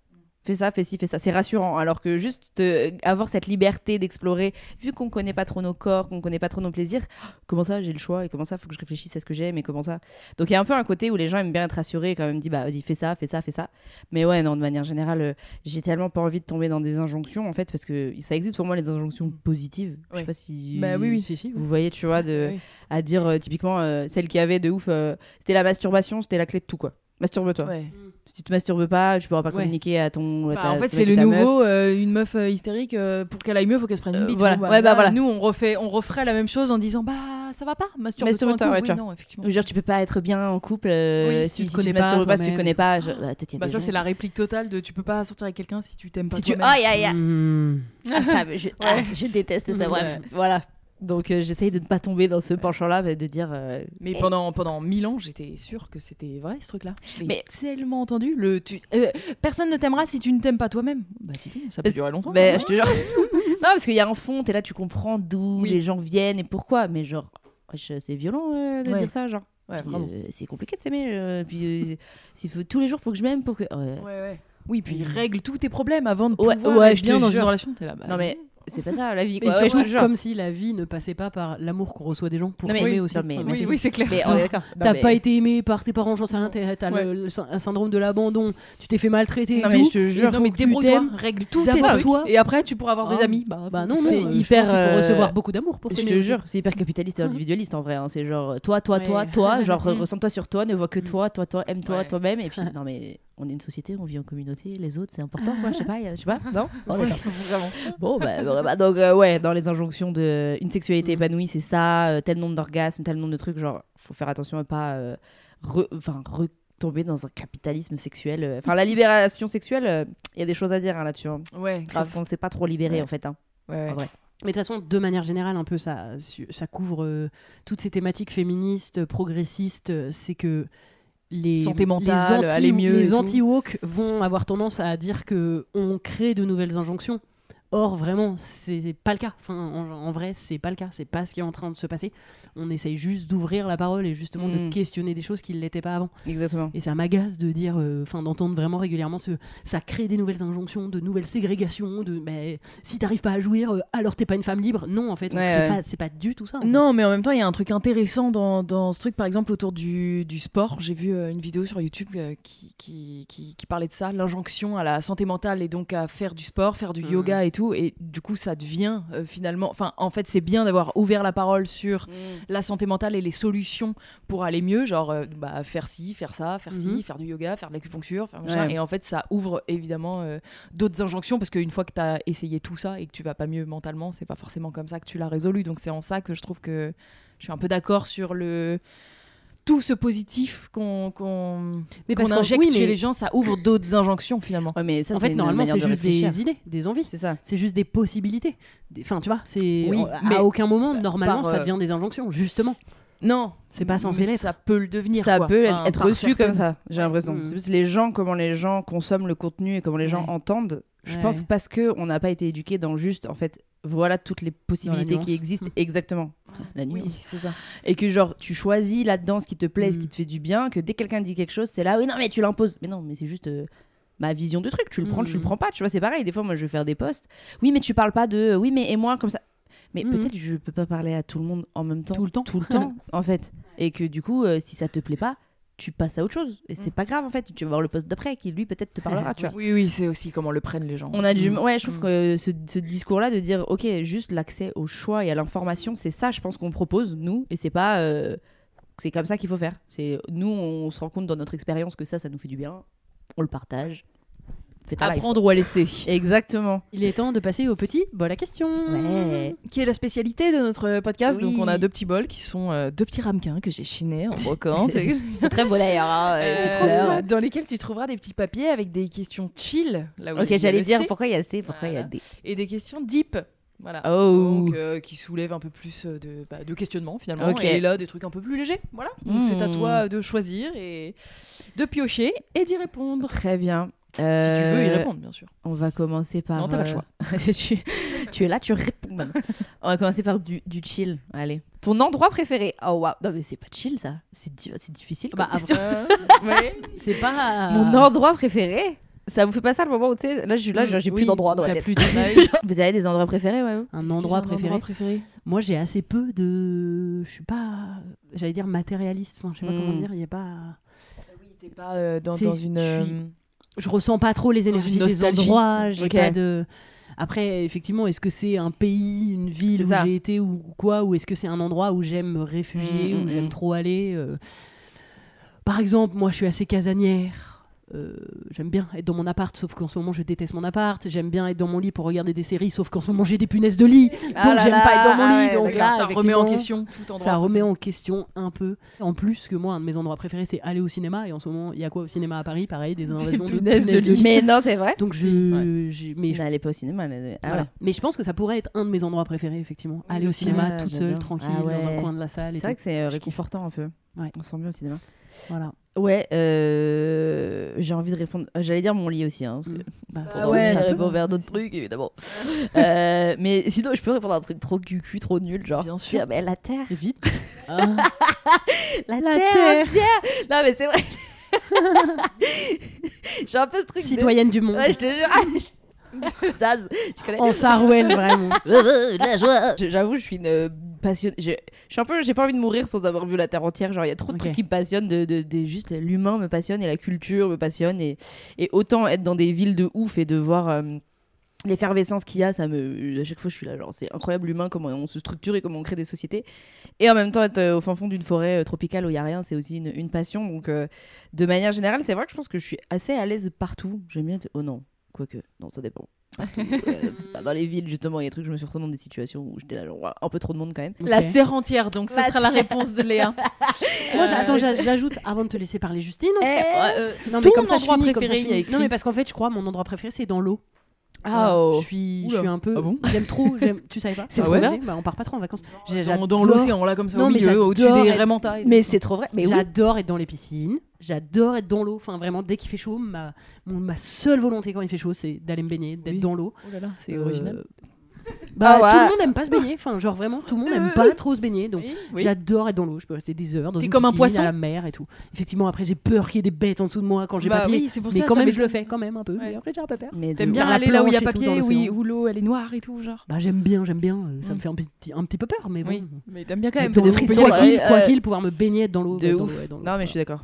Fais ça, fais ci, fais ça. C'est rassurant. Alors que juste euh, avoir cette liberté d'explorer, vu qu'on connaît pas trop nos corps, qu'on connaît pas trop nos plaisirs, comment ça j'ai le choix et comment ça faut que je réfléchisse à ce que j'aime et comment ça. Donc il y a un peu un côté où les gens aiment bien être rassurés et quand même dit bah vas-y fais ça, fais ça, fais ça. Mais ouais, non, de manière générale, euh, j'ai tellement pas envie de tomber dans des injonctions en fait parce que ça existe pour moi les injonctions positives. Je sais Ouais. pas si. Bah oui, oui. Si, si. Vous voyez, tu vois, de, Oui. à dire euh, typiquement euh, celle qui avait de ouf, c'était la masturbation, c'était la clé de tout quoi. Masturbe-toi. Ouais. Tu te masturbes pas, tu pourras pas Ouais. communiquer à ton. à Bah, en fait, c'est le meuf. nouveau, euh, une meuf euh, hystérique, euh, pour qu'elle aille mieux, faut qu'elle se prenne une bite. voilà. Ouais, bah, là, voilà. Nous, on, refait, on referait la même chose en disant Bah, ça va pas, un coup. ouais, Oui, non, effectivement. Genre, tu peux pas être bien en couple euh, Oui, si, si tu si tu masturbes pas, si tu connais pas. je- bah, peut-être il y a Bah, des ça, c'est la réplique totale de tu peux pas sortir avec quelqu'un si tu t'aimes pas Si tu. Aïe, aïe, aïe. Ah, je, ah, je déteste ça. Bref, voilà. Donc, euh, j'essaye de ne pas tomber dans ce penchant-là, mais de dire. euh, Mais eh, pendant, pendant mille ans, j'étais sûre que c'était vrai ce truc-là. Mais- tellement entendu. Le, tu, euh, personne ne t'aimera si tu ne t'aimes pas toi-même. Bah, dis donc, ça peut durer longtemps. Ben, ça, je te jure. non, parce qu'il y a un fond, t'es là, tu comprends d'où Oui. les gens viennent et pourquoi. Mais genre, c'est violent euh, de Ouais. dire ça, genre. Ouais, c'est compliqué de s'aimer. puis faut, tous les jours, faut que je m'aime pour que. ouais. Ouais. Oui, puis Mhm. règle tous tes problèmes avant de pouvoir ouais, être je bien dans une relation. T'es là, bah, Non, mais c'est pas ça la vie, quoi. Surtout, comme si la vie ne passait pas par l'amour qu'on reçoit des gens pour s'aimer oui, aussi. non, mais- Oui, c'est- clair. Non, T'as mais- pas été aimé par tes parents, j'en sais rien, t'as Ouais. le, un syndrome de l'abandon, tu t'es fait maltraiter et Non, mais tout. je te jure. Il Non, mais débrouille-toi, t'aimes. règle tous tes trucs. toi. Et après, tu pourras avoir des Ah, amis. Bah non, non, C'est euh, hyper, pense qu'il faut euh, recevoir beaucoup d'amour pour Je te jure, c'est hyper capitaliste et individualiste en vrai. hein. C'est genre toi, toi, toi, toi, genre ressens-toi sur toi, ne vois que Mm. toi, toi, toi, aime-toi, toi-même. Et puis, non mais on est une société, on vit en communauté, les autres c'est important quoi, je sais pas, je sais pas, non? Oh. Vraiment. Bon, bah, bah, bah, donc, euh, ouais, dans les injonctions de une sexualité Mhm. épanouie, c'est ça, euh, tel nombre d'orgasmes, tel nombre de trucs, genre, faut faire attention à pas euh, re- retomber dans un capitalisme sexuel. euh. Enfin, la libération sexuelle, il y a des choses à dire hein, là-dessus. hein. Ouais, Grave, on s'est pas trop libéré Ouais. en fait. hein. Ouais, En vrai. Mais de toute façon, de manière générale, un peu, ça, ça couvre euh, toutes ces thématiques féministes, progressistes. C'est que les, Santé mentale, les anti, aller mieux et les tout. anti-woke vont avoir tendance à dire que on crée de nouvelles injonctions. Or, vraiment, c'est pas le cas. Enfin, en, en vrai, c'est pas le cas. C'est pas ce qui est en train de se passer. On essaye juste d'ouvrir la parole et justement Mm. de questionner des choses qui ne l'étaient pas avant. Exactement. Et ça m'agace de dire, euh, enfin, d'entendre vraiment régulièrement ce, ça crée des nouvelles injonctions, de nouvelles ségrégations, de, mais si t'arrives pas à jouir, euh, alors t'es pas une femme libre. Non, en fait, Ouais, ouais. pas- c'est pas du tout ça. fait. Non, mais en même temps, il y a un truc intéressant dans, dans ce truc, par exemple, autour du, du sport. J'ai vu euh, une vidéo sur YouTube euh, qui, qui, qui, qui parlait de ça, l'injonction à la santé mentale et donc à faire du sport, faire du Mhm. yoga et tout. Et du coup, ça devient euh, finalement. Enfin, en fait, c'est bien d'avoir ouvert la parole sur la santé mentale et les solutions pour aller mieux, genre euh, bah, faire ci, faire ça, faire ci, Mhm. faire du yoga, faire de l'acupuncture, faire machin. Ouais. Et en fait, ça ouvre évidemment euh, d'autres injonctions parce qu'une fois que tu as essayé tout ça et que tu vas pas mieux mentalement, c'est pas forcément comme ça que tu l'as résolu. Donc c'est en ça que je trouve que je suis un peu d'accord sur le tout ce positif qu'on qu'on Mais parce qu'en- injecte oui, chez les gens, ça ouvre d'autres injonctions finalement. Ouais, mais ça, en fait, normalement, c'est de juste des idées, des envies. C'est ça. C'est juste des possibilités. Des- Enfin, tu vois, c'est Oui, à mais- aucun moment, normalement, par, ça euh, devient des injonctions, justement. Non, C'est pas censé l'être. Ça peut le devenir. ça quoi. peut Enfin, être reçu comme ça, j'ai l'impression. C'est plus les gens, comment les gens consomment le contenu et comment les gens Ouais. entendent. Je Ouais. pense parce que on n'a pas été éduqué dans juste, en fait, voilà toutes les possibilités qui existent. Exactement. La nuance. Oui, c'est ça. Et que genre, tu choisis là-dedans ce qui te plaît, ce Mm. qui te fait du bien, que dès que quelqu'un dit quelque chose, c'est là, oui, non, mais tu l'imposes. Mais non, mais c'est juste euh, ma vision de truc. Tu le prends, tu le Mm. prends pas. Tu vois, c'est pareil. Des fois, moi, je vais faire des posts. Oui, mais tu parles pas de, oui, mais et moi, comme ça. Mais Mhm. peut-être je peux pas parler à tout le monde en même temps. Tout le temps. Tout le temps, en fait. Et que du coup, euh, si ça te plaît pas, tu passes à autre chose. Et c'est pas grave, en fait. Tu vas voir le post d'après qui, lui, peut-être te parlera, tu vois. Oui, oui, c'est aussi comment le prennent les gens. On a du. Mm. Ouais, je trouve Mm. que ce, ce discours-là de dire, ok, juste l'accès au choix et à l'information, c'est ça, je pense qu'on propose, nous, et c'est pas. euh, c'est comme ça qu'il faut faire. C'est Nous, on se rend compte dans notre expérience que ça, ça nous fait du bien. On le partage. Fais ta life. Apprendre ou à laisser. Exactement. Il est temps de passer au petit bol à question. Ouais. Qui est la spécialité de notre podcast. Oui. Donc on a deux petits bols qui sont euh, deux petits ramequins que j'ai chinés en brocante. C'est très beau d'ailleurs. hein, euh, dans lesquels tu trouveras des petits papiers avec des questions chill. Là où Ok, j'allais dire pourquoi il y a C, pourquoi il y a. D? Et des questions deep. Voilà. Oh. Donc, euh, qui soulèvent un peu plus euh, de, bah, de questionnement finalement. Ok. Et là, des trucs un peu plus légers. Voilà. Donc c'est à Mm. toi de choisir et de piocher et d'y répondre. Très bien. Si tu veux y Euh, répondre, bien sûr. On va commencer par. Non, t'as pas le choix. euh, tu, tu es là, tu réponds on va commencer par du, du chill. Allez. Ton endroit préféré Oh waouh. Non, mais c'est pas chill ça. C'est di- c'est difficile. Bah. Euh, ouais. C'est pas. Mon endroit préféré? Ça vous fait pas ça le moment où tu sais. Là, je suis là, j'ai Oui, plus d'endroit dans la t'as tête. plus de- Vous avez des endroits préférés, ouais Un endroit j'ai préféré? préféré? Moi, j'ai assez peu de. Je suis pas. J'allais dire matérialiste. Enfin, je sais pas Mm. comment dire. Il y a pas. Oui, t'es pas euh, dans, dans une. je suis- euh, Je ressens pas trop les énergies des endroits. J'ai Ok. pas de. Après, effectivement, est-ce que c'est un pays, une ville où j'ai été ou quoi, ou est-ce que c'est un endroit où j'aime me réfugier, Mm, mm, où j'aime mm. trop aller euh? Par exemple, moi, je suis assez casanière. Euh, j'aime bien être dans mon appart, sauf qu'en ce moment je déteste mon appart. J'aime bien être dans mon lit pour regarder des séries, sauf qu'en ce moment j'ai des punaises de lit. Ah donc j'aime pas être dans mon ah lit. ouais, donc là, ça remet en question tout endroit. Ça remet en question un peu. En plus que moi, un de mes endroits préférés, c'est aller au cinéma. Et en ce moment, il y a quoi au cinéma à Paris? Pareil, des invasions de punaises de punaises de lit. lit. Mais non, c'est vrai. Donc je, mais je- N'allez pas au cinéma. Ah voilà. ouais. Mais je pense que ça pourrait être un de mes endroits préférés, effectivement. Aller le au cinéma Ah, toute seule, tranquille, Ah dans un coin de la salle. C'est vrai que c'est euh, réconfortant un peu. On sent bien au cinéma. Voilà. Ouais, euh, j'ai envie de répondre. euh, J'allais dire mon lit aussi, hein, parce que Mm. Bah, Ah ouais, ça. répondu vers d'autres trucs, évidemment. Euh, mais sinon, je peux répondre à un truc trop cucu, trop nul, genre. Bien sûr. mais la Terre, Et vite. Ah. la, La Terre, Terre. entière. Non, mais c'est vrai. j'ai un peu ce truc. de- Citoyenne du monde. Ouais, je te jure. Zaz, tu connais? En Sarwell, vraiment. la joie. J'avoue, je suis une euh, passionnée. Je je suis un peu, j'ai pas envie de mourir sans avoir vu la terre entière. Genre, il y a trop de Ok. trucs qui me passionnent. De, de, de- juste l'humain me passionne et la culture me passionne et, et autant être dans des villes de ouf et de voir. euh, L'effervescence qu'il y a, ça me. À chaque fois, je suis là, genre, c'est incroyable l'humain, comment on se structure et comment on crée des sociétés. Et en même temps, être euh, au fin fond d'une forêt euh, tropicale où il y a rien, c'est aussi une, une passion. Donc, euh, de manière générale, c'est vrai que je pense que je suis assez à l'aise partout. J'aime bien. Oh non, quoique, non, ça dépend. Partout, euh, pas dans les villes, justement, il y a des trucs, je me suis retrouvée dans des situations où j'étais là, genre, un peu trop de monde quand même. La terre entière, donc ce La sera la réponse de Léa. Moi, Euh, attends, j'a- j'ajoute avant de te laisser parler Justine. en Eh, fait. euh, non, mais comme ça, je comme ça, finis. Non, mais parce qu'en fait, je crois mon endroit préféré, c'est dans l'eau. Ah, oh. Je suis, je suis un peu. Ah bon J'aime trop. j'aime- Tu savais pas C'est Ah trop ouais bien. Bah, On part pas trop en vacances. J'ai- Dans, dans l'océan, là, comme ça, Non, au mais milieu, au-dessus j'adore des tout. Mais c'est trop vrai. Mais oui. J'adore être dans les piscines. J'adore être dans l'eau. Enfin, vraiment, dès qu'il fait chaud, ma, ma seule volonté quand il fait chaud, c'est d'aller me baigner, d'être Oui. dans l'eau. Oh là là, c'est Euh, original. Bah, Ah ouais. tout le monde aime pas se baigner. Enfin, genre vraiment, tout le monde aime pas trop se baigner. Donc, Oui, oui. j'adore être dans l'eau. Je peux rester des heures dans une comme un poisson à la mer et tout. Effectivement, après, j'ai peur qu'il y ait des bêtes en dessous de moi quand j'ai Bah pas pied. oui, c'est pour mais ça, quand ça même, je le fais quand même un peu. Ouais. Mais après, j'ai un peu peur. Mais de- T'aimes bien aller là où il y a papier, dans où, l'eau elle est noire et tout, genre. Bah, j'aime bien, j'aime bien. euh, Ça Mm. me fait un petit, un petit peu peur, mais bon. Oui, mais t'aimes bien quand même. De frissons, quoi qu'il, euh, quoi qu'il, pouvoir me baigner dans l'eau. Non, mais je suis d'accord.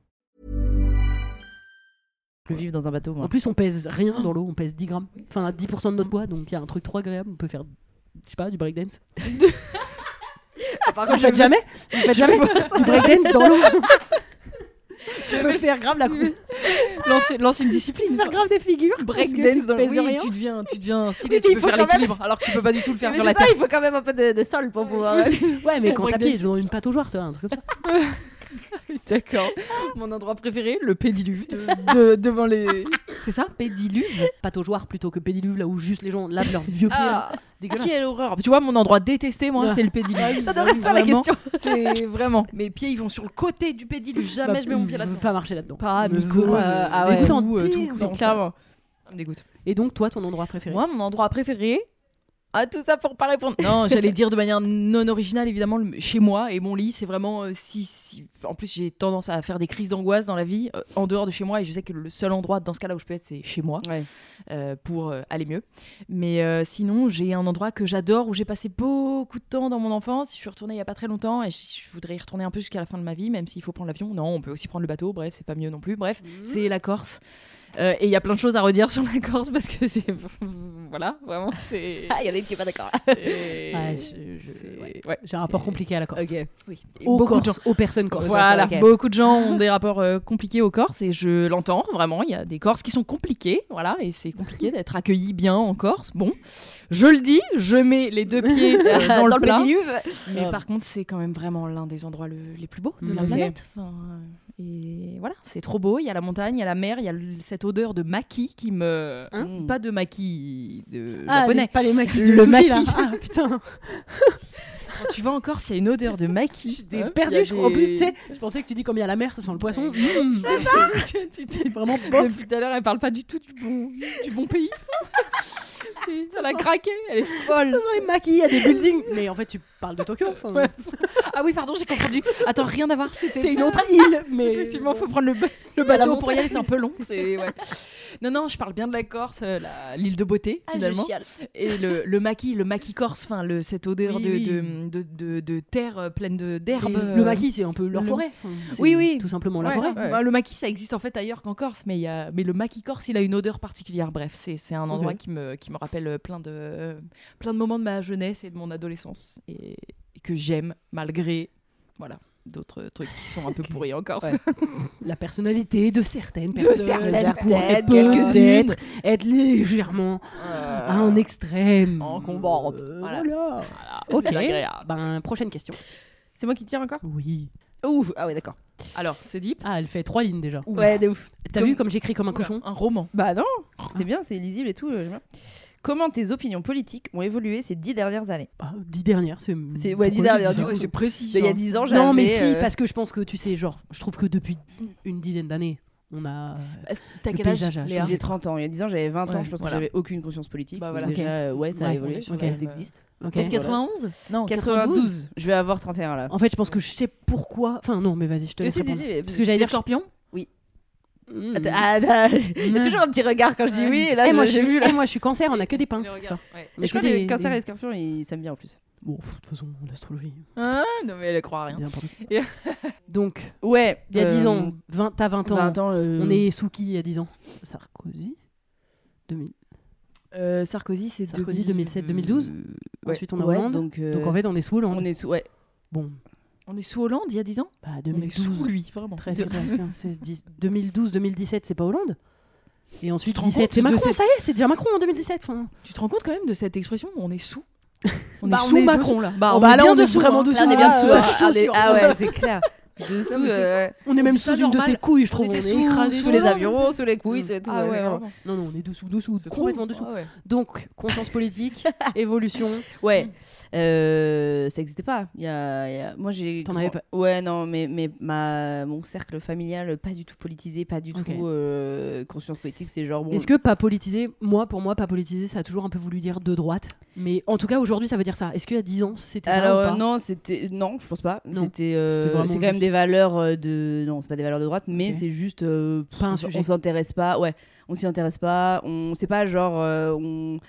Je vivre dans un bateau, moi. En plus, on pèse rien dans l'eau, on pèse 10 grammes. Enfin, 10% de notre poids, donc il y a un truc trop agréable. On peut faire, je sais pas, du breakdance. par Vous faites jamais Vous faites jamais du breakdance dans l'eau Je peux faire grave la coupe. lance, lance une discipline. Faire grave des figures. Breakdance tu dans pèses oui, tu deviens, tu deviens stylé, Il tu peux faire quand même- l'équilibre, alors que tu peux pas du tout le faire Mais sur la ça, terre. il faut quand même un peu de, de sol pour pouvoir. Ouais, mais quand t'as pied dans une pataugeoire, tu vois, un truc comme ça. D'accord. Mon endroit préféré, le pédiluve de- de- devant les. C'est ça, pédiluve? Pataugeoire plutôt que pédiluve, là où juste les gens lavent leurs vieux pieds. là. Ah, Dégueulasse. quelle horreur. Tu vois, mon endroit détesté, moi, Ah. c'est le pédiluve. Ça devrait être ça la question. C'est vraiment. Mes pieds, ils vont sur le côté du pédiluve. Jamais Bah, je mets mon pied je là-dedans. pas marcher là-dedans. Pas veut- euh, ah ouais. euh, tout. Non, ça Clairement. me dégoûte. Et donc, toi, ton endroit préféré? Moi, mon endroit préféré. Ah, tout ça pour pas répondre. Non, j'allais dire de manière non originale, évidemment, le- chez moi et mon lit, c'est vraiment euh, si, si. En plus, j'ai tendance à faire des crises d'angoisse dans la vie, euh, en dehors de chez moi, et je sais que le seul endroit dans ce cas-là où je peux être, c'est chez moi, Ouais. euh, pour aller mieux. Mais sinon, j'ai un endroit que j'adore où j'ai passé beaucoup de temps dans mon enfance. Je suis retournée il y a pas très longtemps et je, voudrais y retourner un peu jusqu'à la fin de ma vie, même s'il faut prendre l'avion. Non, on peut aussi prendre le bateau. Bref, c'est pas mieux non plus. Bref, c'est la Corse. Euh, et il y a plein de choses à redire sur la Corse parce que c'est voilà vraiment c'est Ah, il y en a une qui est pas d'accord. Et- Ouais, J'ai un rapport compliqué à la Corse. ok. Oui. Aux beaucoup de gens. Aux personnes corses. Voilà, ok. beaucoup de gens ont des rapports euh, compliqués aux Corses et je l'entends vraiment. Il y a des Corses qui sont compliqués, voilà, et c'est compliqué d'être accueilli bien en Corse. Bon, je le dis, je mets les deux pieds euh, dans, le plat. Mais Ah. par contre, c'est quand même vraiment l'un des endroits le- les plus beaux de la Ok. planète. Enfin, euh, et voilà, c'est trop beau. Il y a la montagne, il y a la mer, il y a le- cette odeur de maquis qui me. Hein Pas de maquis de Ah, japonais. les- pas les maquis. Le là. maquis. Ah, putain. Quand tu vas en Corse, il y a une odeur de maquis. J'étais Hein, perdu. il y a je crois. En des- plus, tu sais, je pensais que tu dis comme il y a la mer, ça sent le poisson. Mmh. tu t'es Vraiment bof. Depuis tout à l'heure, elle parle pas du tout du bon, du bon pays. Ça l'a craqué, elle est folle. Ça sent les maquis, il y a des buildings. Mais en fait, tu parles de Tokyo. enfin, Ouais. Ah oui, pardon, j'ai confondu. Attends, rien à voir, c'était. C'est une autre île, mais Effectivement, faut prendre le, le bateau pour y aller, c'est un peu long. Ouais. Non, non, je parle bien de la Corse, euh, l'île de beauté Ah, finalement. Et le, le maquis, le maquis corse, enfin le cette odeur Oui, de, oui. De, de, de, de terre euh, pleine de d'herbe. euh, Le maquis, c'est un peu leur le- forêt. Enfin, Oui, oui. Tout simplement la Ouais, forêt. Bah, le maquis, ça existe en fait ailleurs qu'en Corse, mais, il y a... mais le maquis corse, il a une odeur particulière. Bref, c'est un endroit qui, me, qui me rappelle euh, plein de, plein de moments de ma jeunesse et de mon adolescence et, et que j'aime malgré voilà, d'autres trucs qui sont un peu pourris en Corse. Ouais. La personnalité de certaines personnes. certaines, pourraient quelques-unes. peut-être être légèrement à un extrême. encombrante. Euh, Voilà. voilà. Ok. Ben, prochaine question. C'est moi qui tire encore? Oui. Ouf. Ah ouais, d'accord. Alors, c'est deep? Ah, elle fait trois lignes déjà. Ouais, de ouf. T'as Comme- vu comme j'écris comme un cochon? Un roman. Bah non, c'est bien, c'est lisible et tout. euh. Comment tes opinions politiques ont évolué ces dix dernières années? Ah, Dix dernières, c'est. C'est- ouais, dix dernières, c'est précis. Il y a hein. dix ans, j'avais. Non, mais si, euh, parce que je pense que tu sais, genre, je trouve que depuis une dizaine d'années, on a. T'as le quel âge, J'ai 30 ans. Il y a 10 ans, j'avais 20 ans. Je pense voilà. que j'avais aucune conscience politique. Bah voilà. Déjà, euh, ouais, ça a Ouais, évolué. on est sur Ok. la Elles existent. Ok. Peut-être 91 Non, 92. Je vais avoir 31 là. En fait, je pense que je sais pourquoi. Enfin, non, mais vas-y, je te laisse si, si, si, Parce que j'allais dire. scorpion Attends, ah, Il y a toujours un petit regard quand je dis oui, et là Eh, moi, j'ai vu. là. Moi, je suis cancer, on a que des pinces. Regards, ouais. Mais je crois que les cancers et les scorpions, ils s'aiment bien en plus. Bon, de toute façon, l'astrologie. Ah, non, mais elle croit à rien. Et- Donc, Ouais. il y a 10 euh, ans, 20, t'as 20 ans. 20 ans. euh, On est sous qui il y a 10 ans? Sarkozy 2000. Euh, Sarkozy, c'est Sarkozy, 2007, 2012. ouais. Ensuite, on a Ouais, Hollande. Donc, Donc, en fait, on est sous Hollande. on est sous. Ouais. Bon, On est sous Hollande il y a 10 ans bah, On est 2012. sous lui, vraiment. 13, 14, 15, 16, 10. 2012, 2017, c'est pas Hollande Et ensuite, te rends 17, compte c'est Macron, cette- ça y est, c'est déjà Macron en 2017. Enfin, Tu te rends compte quand même de cette expression On est sous? On Bah, est on sous est Macron dessous. là. Bah, on bah, est là, bien on est dessous, vraiment hein. dessous. Là, on est bien sous. sa ah, chaussure. Ah ouais, c'est clair. Dessous. euh, on est même sous une de ses couilles, je trouve. On était est sous- écrasé Sous sous les avions, sous les couilles, c'est tout. Ah ouais, ouais, vraiment. Non, non, on est dessous, dessous, complètement dessous. Ah ouais. Donc, conscience politique, évolution. Ouais, euh, ça n'existait pas. Il y a, il y a- Moi, j'ai. T'en avais pas Ouais, non, mais, mais ma... mon cercle familial, pas du tout politisé, pas du tout euh, conscience politique. C'est genre. Bon, Est-ce que pas politisé, moi, pour moi, pas politisé, ça a toujours un peu voulu dire de droite? Mais en tout cas, aujourd'hui, ça veut dire ça. Est-ce qu'il y a 10 ans, c'était ça Alors ou euh, pas non, c'était non, je pense pas. C'était euh, c'est quand même des valeurs euh, de non, c'est pas des valeurs de droite, mais c'est juste euh, Pas un on- sujet. On s'intéresse pas, ouais, on s'y intéresse pas, on c'est pas genre euh, on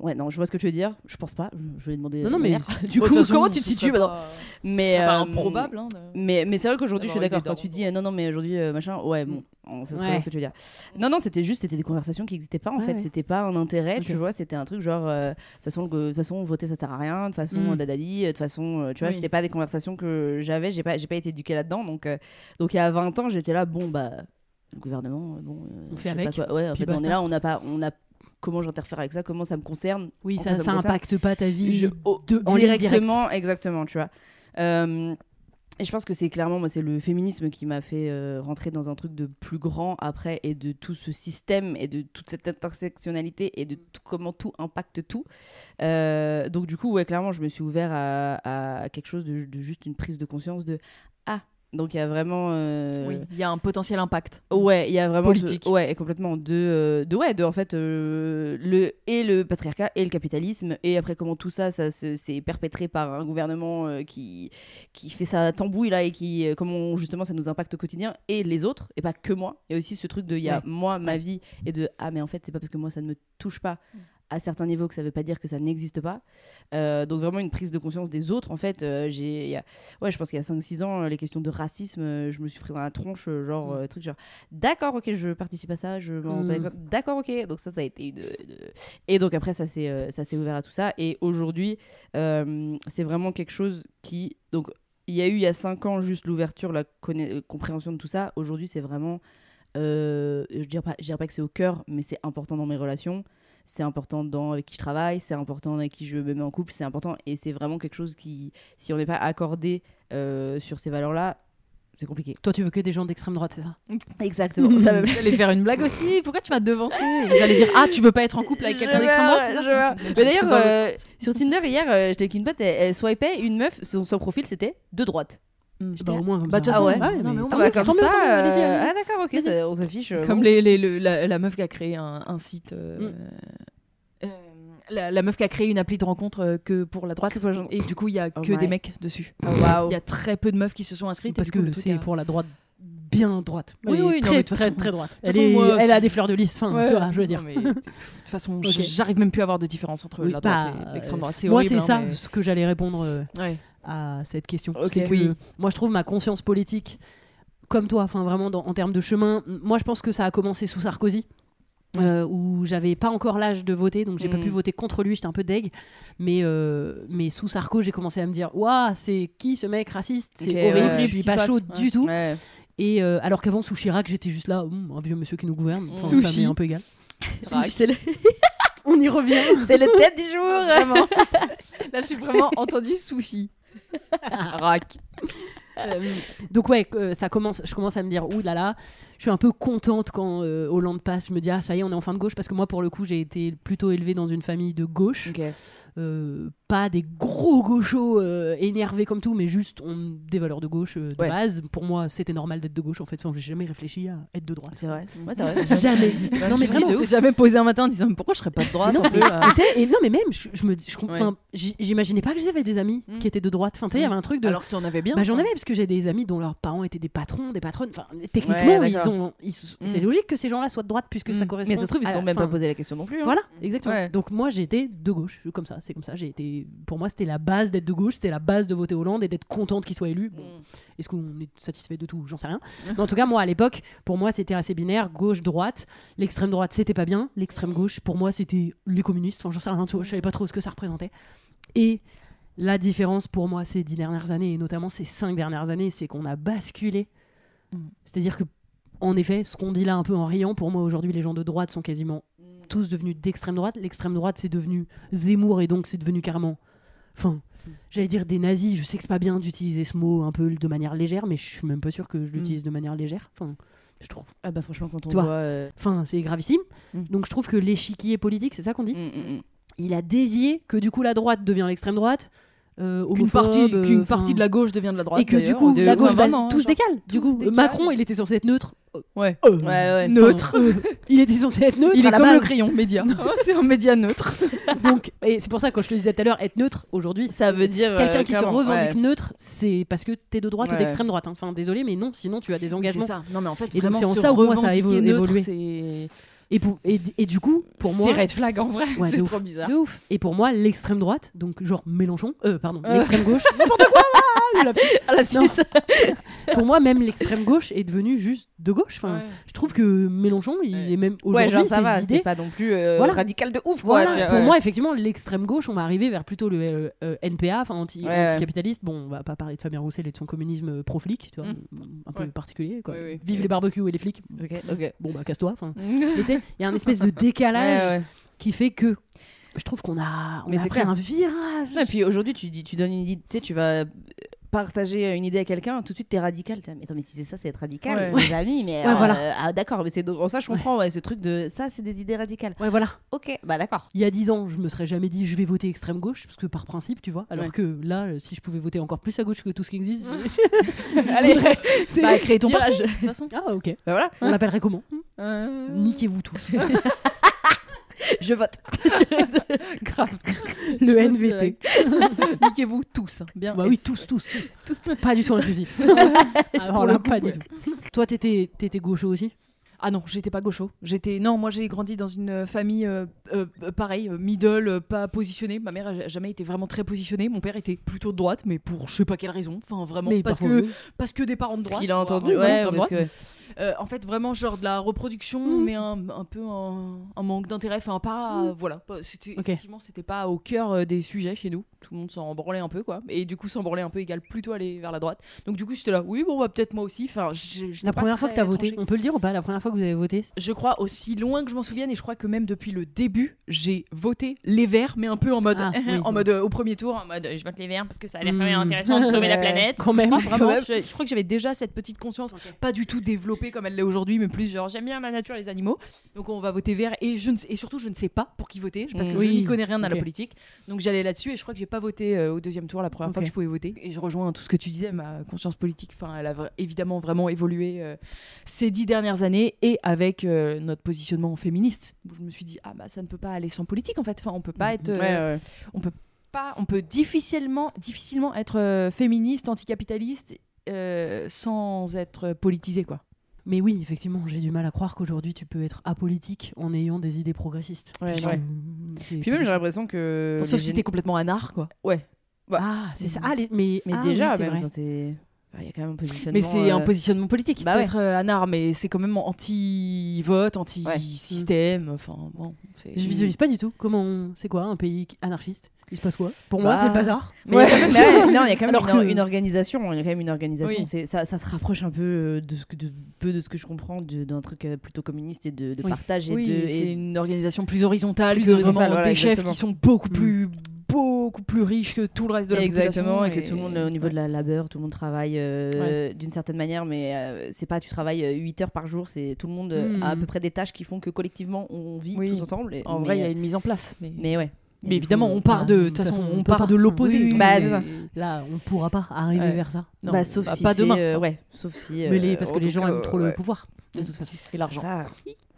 Ouais, non, je vois ce que tu veux dire. Je pense pas. Je vais demander. Non, non, mais du coup, comment tu te situes maintenant Mais ce serait pas euh, improbable. hein, de- Mais, mais c'est vrai qu'aujourd'hui, je suis d'accord. Quand tu dis euh, non, non, mais aujourd'hui, euh, machin, ouais, bon, on sait très bien Ouais. ce que tu veux dire. Non, non, c'était juste, c'était des conversations qui n'existaient pas en Ouais, fait. ouais. C'était pas un intérêt, tu vois. C'était un truc genre, de toute façon, de voter ça sert à rien. De toute façon, Mm. dadali. De toute façon, euh, tu vois, Oui. c'était pas des conversations que j'avais. J'ai pas, j'ai pas été éduquée là-dedans. Donc, euh, donc, il y a 20 ans, j'étais là, bon, bah, le gouvernement, bon. On fait avec. Ouais, en fait, on est là, on n'a pas. On a, comment j'interfère avec ça Comment ça me concerne Oui, ça, ça ça concerne. impacte pas ta vie Je- oh, de, en directement, exactement, tu vois. Euh, et je pense que c'est clairement, moi, c'est le féminisme qui m'a fait euh, rentrer dans un truc de plus grand après et de tout ce système et de toute cette intersectionnalité et de tout- comment tout impacte tout. Euh, donc, du coup, ouais, clairement, je me suis ouvert à, à quelque chose de, de juste une prise de conscience de Ah, donc il y a vraiment. euh, Oui, il y a un potentiel impact. Ouais, il y a vraiment Politique. ouais, et complètement de euh, de ouais, de en fait euh, le et le patriarcat et le capitalisme et après comment tout ça ça se- c'est perpétré par un gouvernement euh, qui qui fait sa tambouille là et qui comment justement ça nous impacte au quotidien et les autres et pas que moi. Il y a aussi ce truc de il y a Ouais. moi ma vie et de ah mais en fait c'est pas parce que moi ça ne me touche pas à certains niveaux que ça veut pas dire que ça n'existe pas. Euh, donc vraiment une prise de conscience des autres en fait. euh, j'ai a- ouais je pense qu'il y a 5-6 ans euh, les questions de racisme euh, je me suis pris dans la tronche genre truc genre d'accord ok je participe à ça je m'en Mm. compte. d'accord ok donc ça ça a été une, une- et donc après ça s'est ça s'est ouvert à tout ça et aujourd'hui c'est vraiment quelque chose qui donc il y a eu il y a 5 ans juste l'ouverture la conna- compréhension de tout ça aujourd'hui c'est vraiment je dirais pas je dirais pas que c'est au cœur mais c'est important dans mes relations c'est important dans avec qui je travaille, c'est important avec qui je me mets en couple, c'est important et c'est vraiment quelque chose qui, si on n'est pas accordé euh, sur ces valeurs-là, c'est compliqué. Toi, tu veux que des gens d'extrême droite, c'est ça? Exactement. ça me J'allais faire une blague aussi. Pourquoi tu m'as devancé J'allais dire ah tu veux pas être en couple avec quelqu'un d'extrême droite, c'est ça? je vois. Donc, Mais d'ailleurs, euh, sur Tinder hier, euh, j'étais avec une pote, elle, elle swipait une meuf, son, son profil c'était de droite. Mm. Bah, au moins, comme Bah, de ça. toute façon, Ah tant moins, mieux, comme ça, euh, ah d'accord, ok, ça- on s'affiche. euh, Comme bon. les, les- le- la, la meuf qui a créé un, un site. euh, Mm. euh, la, la meuf qui a créé une appli de rencontre que pour la droite. Pour Et du coup, il y a Oh que my- des mecs dessus. Oh. Il y a très peu de meufs qui se sont inscrites. Parce que c'est a- pour la droite bien droite. Oui, oui, très, très, façon- très droite. Elle, façon, est- moi, elle a des fleurs de lys, enfin, Ouais, tu vois, je veux non, dire. mais de toute façon, j'arrive même plus à avoir de différence entre Oui, la droite bah, et l'extrême droite. C'est Moi, c'est hein, ça mais- ce que j'allais répondre euh, Ouais. À cette question. Ok. C'est que Oui. moi, je trouve ma conscience politique, comme toi, enfin vraiment dans- en termes de chemin, moi, je pense que ça a commencé sous Sarkozy. euh, où j'avais pas encore l'âge de voter, donc j'ai pas Mm. pu voter contre lui, j'étais un peu deg. Mais, euh, mais sous Sarko, j'ai commencé à me dire Waouh, c'est qui ce mec raciste? C'est Ok, horrible, ouais. je suis pas chaud du tout. Et euh, alors qu'avant, sous Chirac, j'étais juste là, Hum, un vieux monsieur qui nous gouverne. Enfin, ça Sushi. m'est un peu égal. Sushi, le, On y revient. c'est le thème du jour. Vraiment. Là, je suis vraiment entendu sushi. Rack. Euh, donc ouais, ça commence, je commence à me dire ouh là là, je suis un peu contente quand euh, Hollande passe, je me dis ah ça y est on est en fin de gauche parce que moi pour le coup j'ai été plutôt élevée dans une famille de gauche. Euh, pas des gros gauchos euh, énervés comme tout, mais juste on, des valeurs de gauche euh, de Ouais. base. Pour moi c'était normal d'être de gauche en fait, enfin, j'ai jamais réfléchi à être de droite. C'est vrai. Ouais, vrai. Jamais. non mais vraiment. T'es jamais posé un matin en disant mais pourquoi je serais pas de droite Non, mais, euh, et non mais même je, je me je comp- Ouais. enfin, j'imaginais pas que j'avais des amis Mm. qui étaient de droite enfin tu sais il y avait un truc de Alors que tu en avais bien. Bah, j'en avais parce que j'ai des amis dont leurs parents étaient des patrons, des patronnes. Enfin, techniquement, Ouais, ils ils Mm. c'est logique que ces gens-là soient de droite puisque ça Mm. correspond. Mais ça se trouve, ils se à- sont même enfin, pas posé la question non plus. hein. Voilà, exactement. Ouais. Donc moi, j'étais de gauche, comme ça, c'est comme ça. J'ai été, pour moi, c'était la base d'être de gauche, c'était la base de voter Hollande et d'être contente qu'il soit élu. Bon, Mm. est-ce qu'on est satisfait de tout? J'en sais rien. Mais en tout cas, moi, à l'époque, pour moi, c'était assez binaire, gauche-droite. L'extrême droite, c'était pas bien. L'extrême gauche, pour moi, c'était les communistes. Enfin, j'en sais rien, tu vois, je savais pas trop ce que ça représentait. Et la différence pour moi ces dix dernières années, et notamment ces cinq dernières années, c'est qu'on a basculé. Mm. C'est-à-dire que, en effet, ce qu'on dit là un peu en riant, pour moi, aujourd'hui, les gens de droite sont quasiment tous devenus d'extrême droite. L'extrême droite, c'est devenu Zemmour, et donc c'est devenu carrément. Enfin, j'allais dire des nazis. Je sais que c'est pas bien d'utiliser ce mot un peu de manière légère, mais je suis même pas sûr que je l'utilise de manière légère. Enfin, je trouve. Ah bah franchement, quand on Tu voit. euh, Enfin, c'est gravissime. Mm. Donc je trouve que l'échiquier politique, c'est ça qu'on dit mm, mm, mm. Il a dévié, que du coup la droite devient l'extrême droite. Euh, Qu'une partie, euh, qu'une enfin, partie de la gauche devient de la droite. et que du coup De- la gauche enfin, bah, vraiment, tout se genre, décale. Du coup, décale. Macron, il était censé être neutre. Ouais. Euh, Ouais, ouais. Neutre. euh, il était censé être neutre. Il à est la comme base. le crayon, média. Oh, c'est un média neutre. Donc, et c'est pour ça que quand je te disais tout à l'heure, être neutre aujourd'hui, Ça veut dire. quelqu'un euh, qui se revendique ouais. neutre, c'est parce que t'es de droite ou d'extrême droite. hein. Enfin, désolé, mais non, sinon tu as des C'est engagements. ça. Non, mais en fait, Et donc, vraiment, c'est en ça où moi, ça a évolué. Et, pour, et, et du coup, pour moi. C'est red flag en vrai. Ouais, c'est ouf. trop bizarre. De ouf. Et pour moi, l'extrême droite, donc genre Mélenchon, euh, pardon, Euh. l'extrême gauche, n'importe quoi, le lapsus. Ah. Suisse. Pour moi, même l'extrême gauche est devenue juste de gauche. Enfin, Ouais. je trouve que Mélenchon, il Ouais. est même Ouais, aujourd'hui, genre ça ses va, idées. pas non plus euh, Voilà. radical de ouf quoi. Voilà, pour ouais. moi, effectivement, l'extrême gauche, on va arriver vers plutôt le euh, euh, NPA, enfin anti, Ouais, ouais. anticapitaliste. Bon, on va pas parler de Fabien Roussel et de son communisme euh, pro-flic, tu vois, un peu Ouais. particulier. Quoi. Ouais, ouais. Vive les barbecues et les flics. Bon, bah, casse-toi. il y a un espèce de décalage Ouais, ouais. qui fait que je trouve qu'on a, on Mais a c'est pris un virage. Et puis aujourd'hui, tu dis, tu donnes une idée, tu vas partager une idée à quelqu'un, tout de suite t'es radical. Mais attends, mais si c'est ça, c'est être radical, Ouais. amis. Mais Ouais, euh, voilà. ah, d'accord, mais c'est donc- ça, je comprends, ouais, ce truc de ça, c'est des idées radicales. Ouais, voilà. Ok, bah d'accord. Il y a 10 ans, je me serais jamais dit je vais voter extrême gauche, parce que par principe, tu vois. Alors que là, euh, si je pouvais voter encore plus à gauche que tout ce qui existe, Allez, je bah, crée ton parti. De toute façon. Ah, ok. Bah voilà, On l'appellerait comment? Euh, Niquez-vous tous. je vote. Grave. Le NVT. Niquez-vous tous. Bien. Bah oui, S. tous, tous, tous. Pas du tout inclusif. Alors là, coup, pas ouais. du tout. Toi, t'étais, t'étais gaucho aussi? Ah non, j'étais pas gaucho. J'étais non, moi j'ai grandi dans une famille euh, euh, pareil, middle, euh, pas positionnée. Ma mère a jamais été vraiment très positionnée. Mon père était plutôt de droite, mais pour je sais pas quelle raison. Enfin vraiment Mais parce par que parce que des parents de droite. qu'il a entendu, ouais, ouais, parce que. Euh, en fait, vraiment genre de la reproduction, Mm. mais un, un peu un, un manque d'intérêt. Enfin pas euh, voilà. C'était Ok. effectivement c'était pas au cœur euh, des sujets chez nous. Tout le monde s'en branlait un peu quoi. Et du coup s'en branlait un peu égale plutôt aller vers la droite. Donc du coup j'étais là. Oui bon bah peut-être moi aussi. Enfin La première fois que très t'as voté, on peut le dire ou pas La première fois que vous avez voté? Je crois aussi loin que je m'en souvienne et je crois que même depuis le début, j'ai voté les Verts, mais un peu en mode, Ah, oui. en mode euh, au premier tour, en mode je vote les Verts parce que ça a l'air quand même intéressant de sauver la planète. quand même, je crois, vraiment, je crois que j'avais déjà cette petite conscience, pas du tout développée comme elle l'est aujourd'hui, mais plus genre j'aime bien la nature et les animaux. Donc on va voter Vert et je ne sais- et surtout je ne sais pas pour qui voter parce que. Oui. je n'y connais rien à la politique. Donc j'allais là-dessus et je crois que j'ai pas voté euh, au deuxième tour la première fois que je pouvais voter. Et je rejoins tout ce que tu disais, ma conscience politique, enfin elle a évidemment vraiment évolué euh, ces dix dernières années et avec euh, notre positionnement féministe. où Je me suis dit ah bah ça ne peut pas aller sans politique en fait. Enfin on peut pas être, euh, Ouais, ouais. on peut pas, on peut difficilement, difficilement être féministe, anticapitaliste euh, sans être politisé quoi. Mais oui, effectivement, j'ai du mal à croire qu'aujourd'hui tu peux être apolitique en ayant des idées progressistes. Ouais, Puis même, j'ai l'impression que. Sauf si t'es complètement anard quoi. Ouais. Ah, c'est ça. Ah, les- mais Mais ah déjà, oui, même Il y a quand même un positionnement. Mais c'est un euh, positionnement politique bah ouais. d'être euh, anard, mais c'est quand même anti-vote, anti-système. Enfin, bon, Je visualise pas du tout. Comment on- c'est quoi un pays anarchiste? Il se passe quoi? Pour moi, Bah, c'est le bazar. Mais il y a quand même, mais ouais, non, il y a quand même Alors une, que- une organisation. Il y a quand même une organisation. Oui. Ça, ça se rapproche un peu euh, de ce que de, peu de ce que je comprends d'un truc plutôt communiste et de, de Oui. partage et de. c'est une organisation plus horizontale Plus horizontale, voilà, des chefs exactement. qui sont beaucoup Mm. plus beaucoup plus riches que tout le reste de la Exactement, et population. que tout le monde, au niveau de la labeur, tout le monde travaille euh, d'une certaine manière, mais euh, c'est pas tu travailles 8 heures par jour, c'est tout le monde euh, a à peu près des tâches qui font que collectivement on vit Oui. tous ensemble. et- En mais, vrai, il y a une mise en place. Mais, Mais ouais. mais évidemment, on part de, de toute façon, on part pas. de l'opposé. Oui, Bah. Là, on pourra pas arriver Ouais. vers ça. Non, bah, sauf bah, si pas demain. euh, ouais, sauf si. Mais les, euh, parce que les gens cas, aiment trop le pouvoir, de toute façon. Et l'argent. Ça,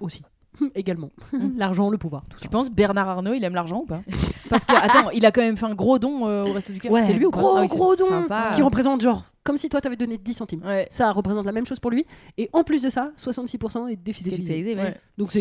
Aussi. Également. Mm. L'argent, le pouvoir, tout ça. Tu penses Bernard Arnault, il aime l'argent ou pas? Parce que attends, il a quand même fait un gros don euh, au reste du cœur. Ouais, c'est lui ou pas? gros, Ah oui, c'est- gros don. Qui représente genre, comme si toi t'avais donné 10 centimes. Ouais. Ça représente la même chose pour lui. Et en plus de ça, 66% est défiscalisé. Ouais. Donc c'est.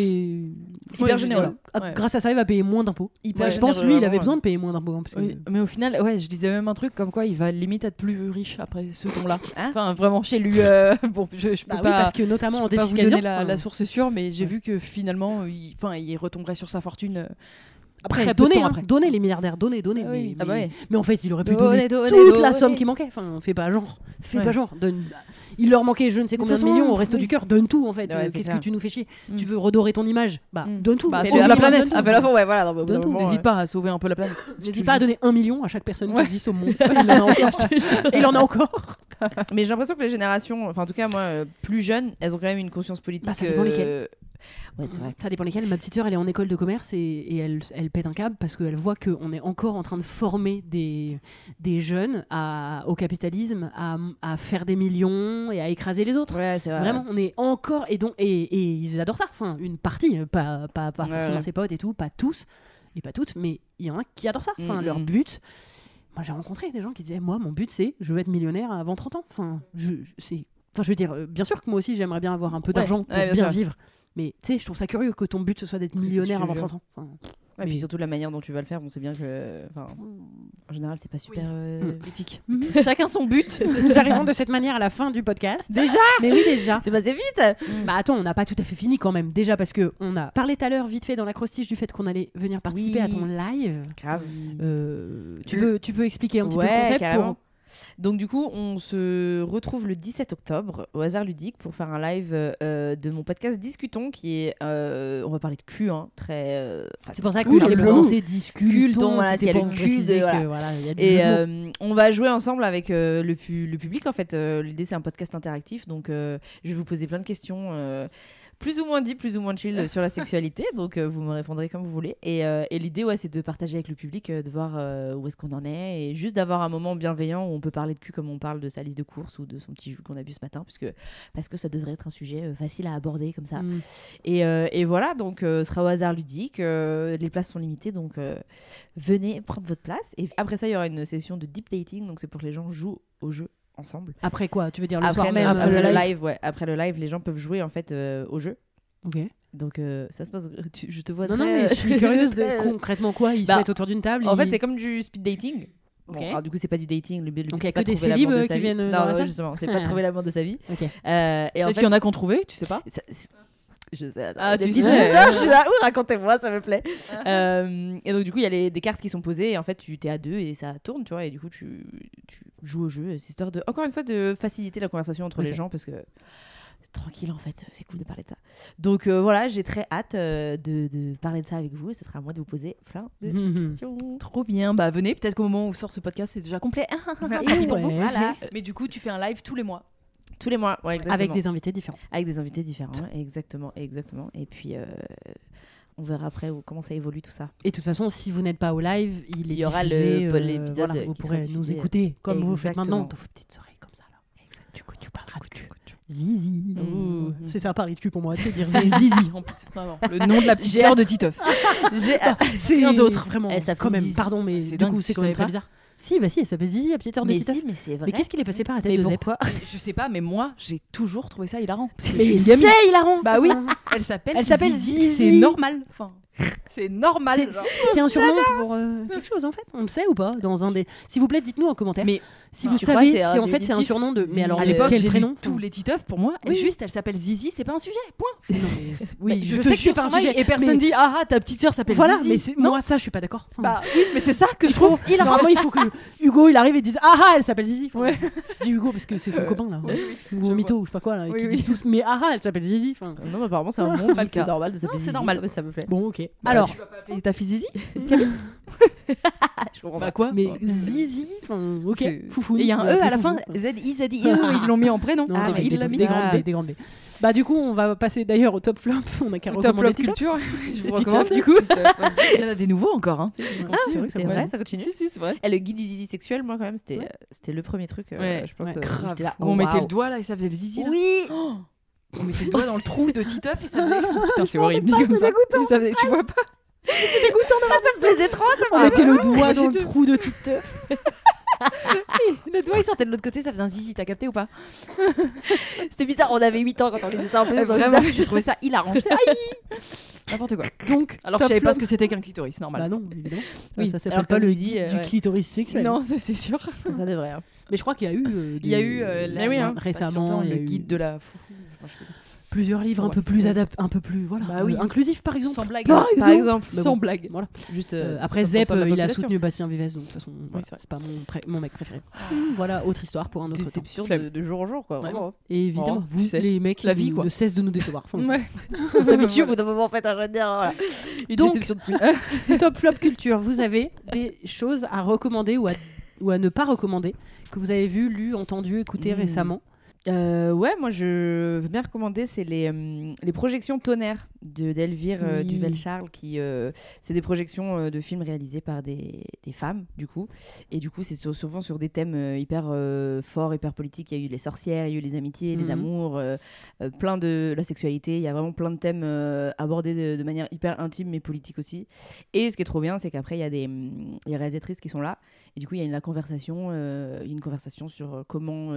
Hyper généreux. Ouais. Grâce à ça, il va payer moins d'impôts. Je pense lui, il avait besoin de payer moins d'impôts. hein, que- mais au final, ouais, je disais même un truc comme quoi il va limite être plus riche après ce don-là. Hein enfin, vraiment chez lui. euh, bon, je, je peux Bah oui, pas. parce que notamment je en peux pas vous défiscalisant. donner la, enfin, la source sûre, mais j'ai vu que finalement, il, enfin, il retomberait sur sa fortune. euh, Après, temps hein, donner les milliardaires, donner, donner. Ah oui. mais, Ah bah ouais. mais en fait, il aurait pu Donner, donner, donner, toute la somme qui manquait. Enfin, fais pas genre. Fais Ouais. pas genre. Donne... Il leur manquait je ne sais de combien de millions au resto oui. du cœur. Donne tout en fait. Ouais, Euh, Qu'est-ce que tu nous fais chier? Mm. Tu veux redorer ton image? Bah, Mm. donne tout. Bah, la planète. Ah, bah, la ouais, voilà. bah, moment, N'hésite pas à sauver un peu la planète. N'hésite pas à donner un million à chaque personne qui existe au monde. Il en a encore. Et il en a encore. Mais j'ai l'impression que les générations, enfin en tout cas moi, euh, plus jeunes, elles ont quand même une conscience politique. Ça dépend lesquelles. Ouais, c'est vrai. Ça dépend lesquels. Ma petite sœur, elle est en école de commerce et, et elle, elle pète un câble parce qu'elle voit qu'on est encore en train de former des, des jeunes à, au capitalisme, à, à faire des millions et à écraser les autres. Ouais, c'est vrai. Vraiment, on est encore et donc et, et ils adorent ça. Enfin, une partie, euh, pas pas, pas Ouais, forcément ses potes et tout, pas tous et pas toutes, mais il y en a qui adorent ça. Enfin, leur but. Moi, j'ai rencontré des gens qui disaient, moi, mon but, c'est, je veux être millionnaire avant 30 ans. Enfin, je, c'est, enfin, je veux dire, euh, bien sûr que moi aussi, j'aimerais bien avoir un peu Ouais, d'argent pour ouais, bien vivre. Mais tu sais, je trouve ça curieux que ton but ce soit d'être millionnaire avant jure. 30 ans. Enfin, Ouais, puis Mais- surtout la manière dont tu vas le faire, on sait bien que. En général, c'est pas super. euh, Éthique. Chacun son but. Nous arrivons de cette manière à la fin du podcast. Déjà Mais oui, déjà. C'est passé vite Bah attends, on n'a pas tout à fait fini quand même. Déjà parce que on a parlé tout à l'heure vite fait dans l'acrostiche du fait qu'on allait venir participer Oui. à ton live. Grave. Euh, tu, veux, tu peux expliquer un petit peu le concept carrément. pour... Donc du coup, on se retrouve le 17 octobre au hasard ludique pour faire un live euh, de mon podcast Discutons qui est, euh, on va parler de cul, hein, très. euh, C'est pour ça que le- prononcé discutons. Voilà, il y a pour le cul de- que, voilà. voilà, il y a du Et on va jouer ensemble avec le, pu- le public. En fait, l'idée c'est un podcast interactif, donc je vais vous poser plein de questions, plus ou moins deep, plus ou moins chill sur la sexualité. Donc euh, vous me répondrez comme vous voulez. Et, euh, et l'idée, ouais, c'est de partager avec le public, euh, de voir où est-ce qu'on en est, et juste d'avoir un moment bienveillant où on peut parler de cul comme on parle de sa liste de courses ou de son petit jus qu'on a bu ce matin, parce que parce que ça devrait être un sujet facile à aborder comme ça. Mm. Et, et voilà, donc ce sera au hasard ludique. les places sont limitées, donc venez prendre votre place. Et après ça, il y aura une session de deep dating, donc c'est pour que les gens jouent au jeu ensemble. Après quoi Tu veux dire le Après, soir même après euh, le live. ouais. Après le live, les gens peuvent jouer en fait euh, au jeu. Ok. Donc euh, ça se passe. tu- je te vois Non, très. non, mais je suis curieuse de concrètement quoi Ils Bah, se mettent autour d'une table En ils- fait, c'est comme du speed dating. Bon, Ok. alors, du coup, c'est pas du dating. Le, but- le Donc, but, il y a c'est pas que des de trouver l'amour de qui sa vie. Non, justement, c'est pas de trouver l'amour de sa vie. Et en Peut-être fait, qu'il y en a qu'on trouvé, tu sais pas Je sais. Ah, des tu petites sais. histoires, je suis là. Ouh, racontez-moi, ça me plaît. Euh, et donc, du coup, il y a les- des cartes qui sont posées. Et en fait, tu t'es à deux et ça tourne, tu vois. Et du coup, tu, tu joues au jeu. C'est histoire de, encore une fois, de faciliter la conversation entre les gens parce que tranquille, en fait. C'est cool de parler de ça. Donc, euh, voilà, j'ai très hâte euh, de, de parler de ça avec vous. Ce sera à moi de vous poser plein de Mhm. questions. Trop bien. Bah venez, peut-être qu'au moment où sort ce podcast, c'est déjà complet. Pour Ouais. vous. Voilà. Mais du coup, tu fais un live tous les mois. Tous les mois, ouais, exactement. Avec des invités différents. Avec des invités différents, exactement, exactement. Et puis, euh, on verra après où- comment ça évolue tout ça. Et de toute façon, si vous n'êtes pas au live, il, est Il y aura euh, l'épisode voilà, vous pourrez nous écouter comme vous faites maintenant. Exactement. Dans vos petites oreilles comme ça. Là. Du coup, tu parleras de cul. Zizi. Mmh. C'est ça, parler de cul pour moi, c'est dire zizi. Zizi en plus. Vraiment. Le nom de la petite sœur de Titeuf. J'ai C'est rien d'autre. d'autre, vraiment. Quand même, pardon, mais C'est du dingue, coup, c'est quand même très bizarre. Si, bah si, elle s'appelle Zizi, la petite sœur de mais Titeuf. si, mais c'est vrai. Mais qu'est-ce qu'il est passé par la tête Mais de pourquoi Je sais pas, mais moi, j'ai toujours trouvé ça hilarant. Parce que Mais c'est hilarant Bah oui, elle s'appelle Elle s'appelle Zizi. Zizi. C'est normal. Enfin, c'est normal. C'est- un surnom pour euh, quelque chose en fait. On le sait ou pas Dans un des. S'il vous plaît, dites-nous en commentaire. Mais si vous savez crois si que c'est un en fait c'est un surnom de. Mais alors à l'époque, quel prénom tous les Titeufs pour moi. Et Oui. juste, elle s'appelle Zizi, c'est pas un sujet. Point. Non, mais c'est- Oui, je, te sais que c'est pas un sujet. Et personne mais- dit ah ah ta petite sœur s'appelle Voilà, Zizi. mais moi ça je suis pas d'accord. Enfin, Bah oui, mais c'est ça que je trouve. Normalement, il faut que Hugo il arrive et dise Ah ah, elle s'appelle Zizi. Je dis Hugo parce que c'est son Euh, copain là. Ou je mytho ou je sais pas quoi là. Oui, qui oui. dit tous Mais ah ah, elle s'appelle Zizi. Non, mais apparemment, c'est un monde Pas où le c'est cas. normal de s'appeler c'est normal. ça me plaît. bon, ok. Bah, Alors, tu vas pas appeler ta fille Zizi? Ah, je comprends Bah pas. quoi? Mais. Zizi, enfin, ok. Et il y a un E à la fin, Z-I-Z-I-E, ils l'ont mis en prénom. Non, Ah, mais il des, l'a des mis. grandes Ah. B, des grandes B. Bah du coup, on va passer d'ailleurs au top flop. On a qu'à Au top recommander flop culture. Je vous recommande du coup. Il y en a des nouveaux encore. Hein. Ah, c'est vrai, C'est ça vrai, continue. ça continue. Si, si, c'est vrai. Et le guide du zizi sexuel, moi, quand même, c'était euh, c'était le premier truc, euh, Ouais, je pense. euh, on mettait le doigt là et ça faisait le zizi. Oui Oh on mettait le doigt dans le trou de Titeuf et ça faisait. Putain, c'est horrible. pas, comme c'est ça. dégoûtant. Ça faisait- Tu vois pas Ça me plaisait trop, ça On mettait le doigt dans le trou de TikTok. Le doigt il sortait de l'autre côté, ça faisait un zizi, t'as capté ou pas? C'était bizarre, on avait 8 ans quand on lisait ça en plus. Euh, donc Vraiment, je trouvais ça hilarant. N'importe quoi. Donc, Alors que je savais pas ce que c'était qu'un clitoris, normal. Bah non, évidemment. Oui, ça s'appelle pas le euh, du ouais. clitoris sexuel. Non, ça c'est sûr. Ça devrait. hein. Mais je crois qu'il y a eu euh, Il y a eu euh, oui, hein. récemment a le eu guide de la foufou. Enfin, je plusieurs livres un Ouais. peu plus adaptés, un peu plus voilà, Bah oui. euh, inclusifs par exemple. Sans blague. Par Par exemple, Mais Sans bon, blague. Voilà. juste. Euh, euh, après 50% Zep, il a soutenu Bastien Vives, donc de toute façon, voilà, c'est pas mon, pré- mon mec préféré. Voilà, autre histoire pour un autre temps. Déception de, de jour en jour, quoi. Ouais. vraiment. Et évidemment, Oh, vous, tu sais, les mecs, la vie, quoi. ne cesse de nous décevoir. Enfin, Ouais. On s'habitue au bout d'un moment, en fait, je veux dire. Voilà. Une Donc- déception de plus. Top flop culture, vous avez des choses à recommander ou à, ou à ne pas recommander que vous avez vu, lu, entendu, écouté Hmm. récemment Euh, ouais, moi je veux bien recommander, c'est les, euh, les projections tonnerre d'Elvire euh, Oui. Duvel-Charles qui euh, c'est des projections euh, de films réalisés par des, des femmes du coup. Et du coup c'est souvent sur des thèmes hyper euh, forts hyper politiques. Il y a eu les sorcières il y a eu les amitiés les Mhm. amours euh, plein de la sexualité. Il y a vraiment plein de thèmes abordés de, de manière hyper intime mais politique aussi. Et ce qui est trop bien c'est qu'après il y a des hum, les réalisatrices qui sont là. Et du coup il y a une la conversation une conversation sur comment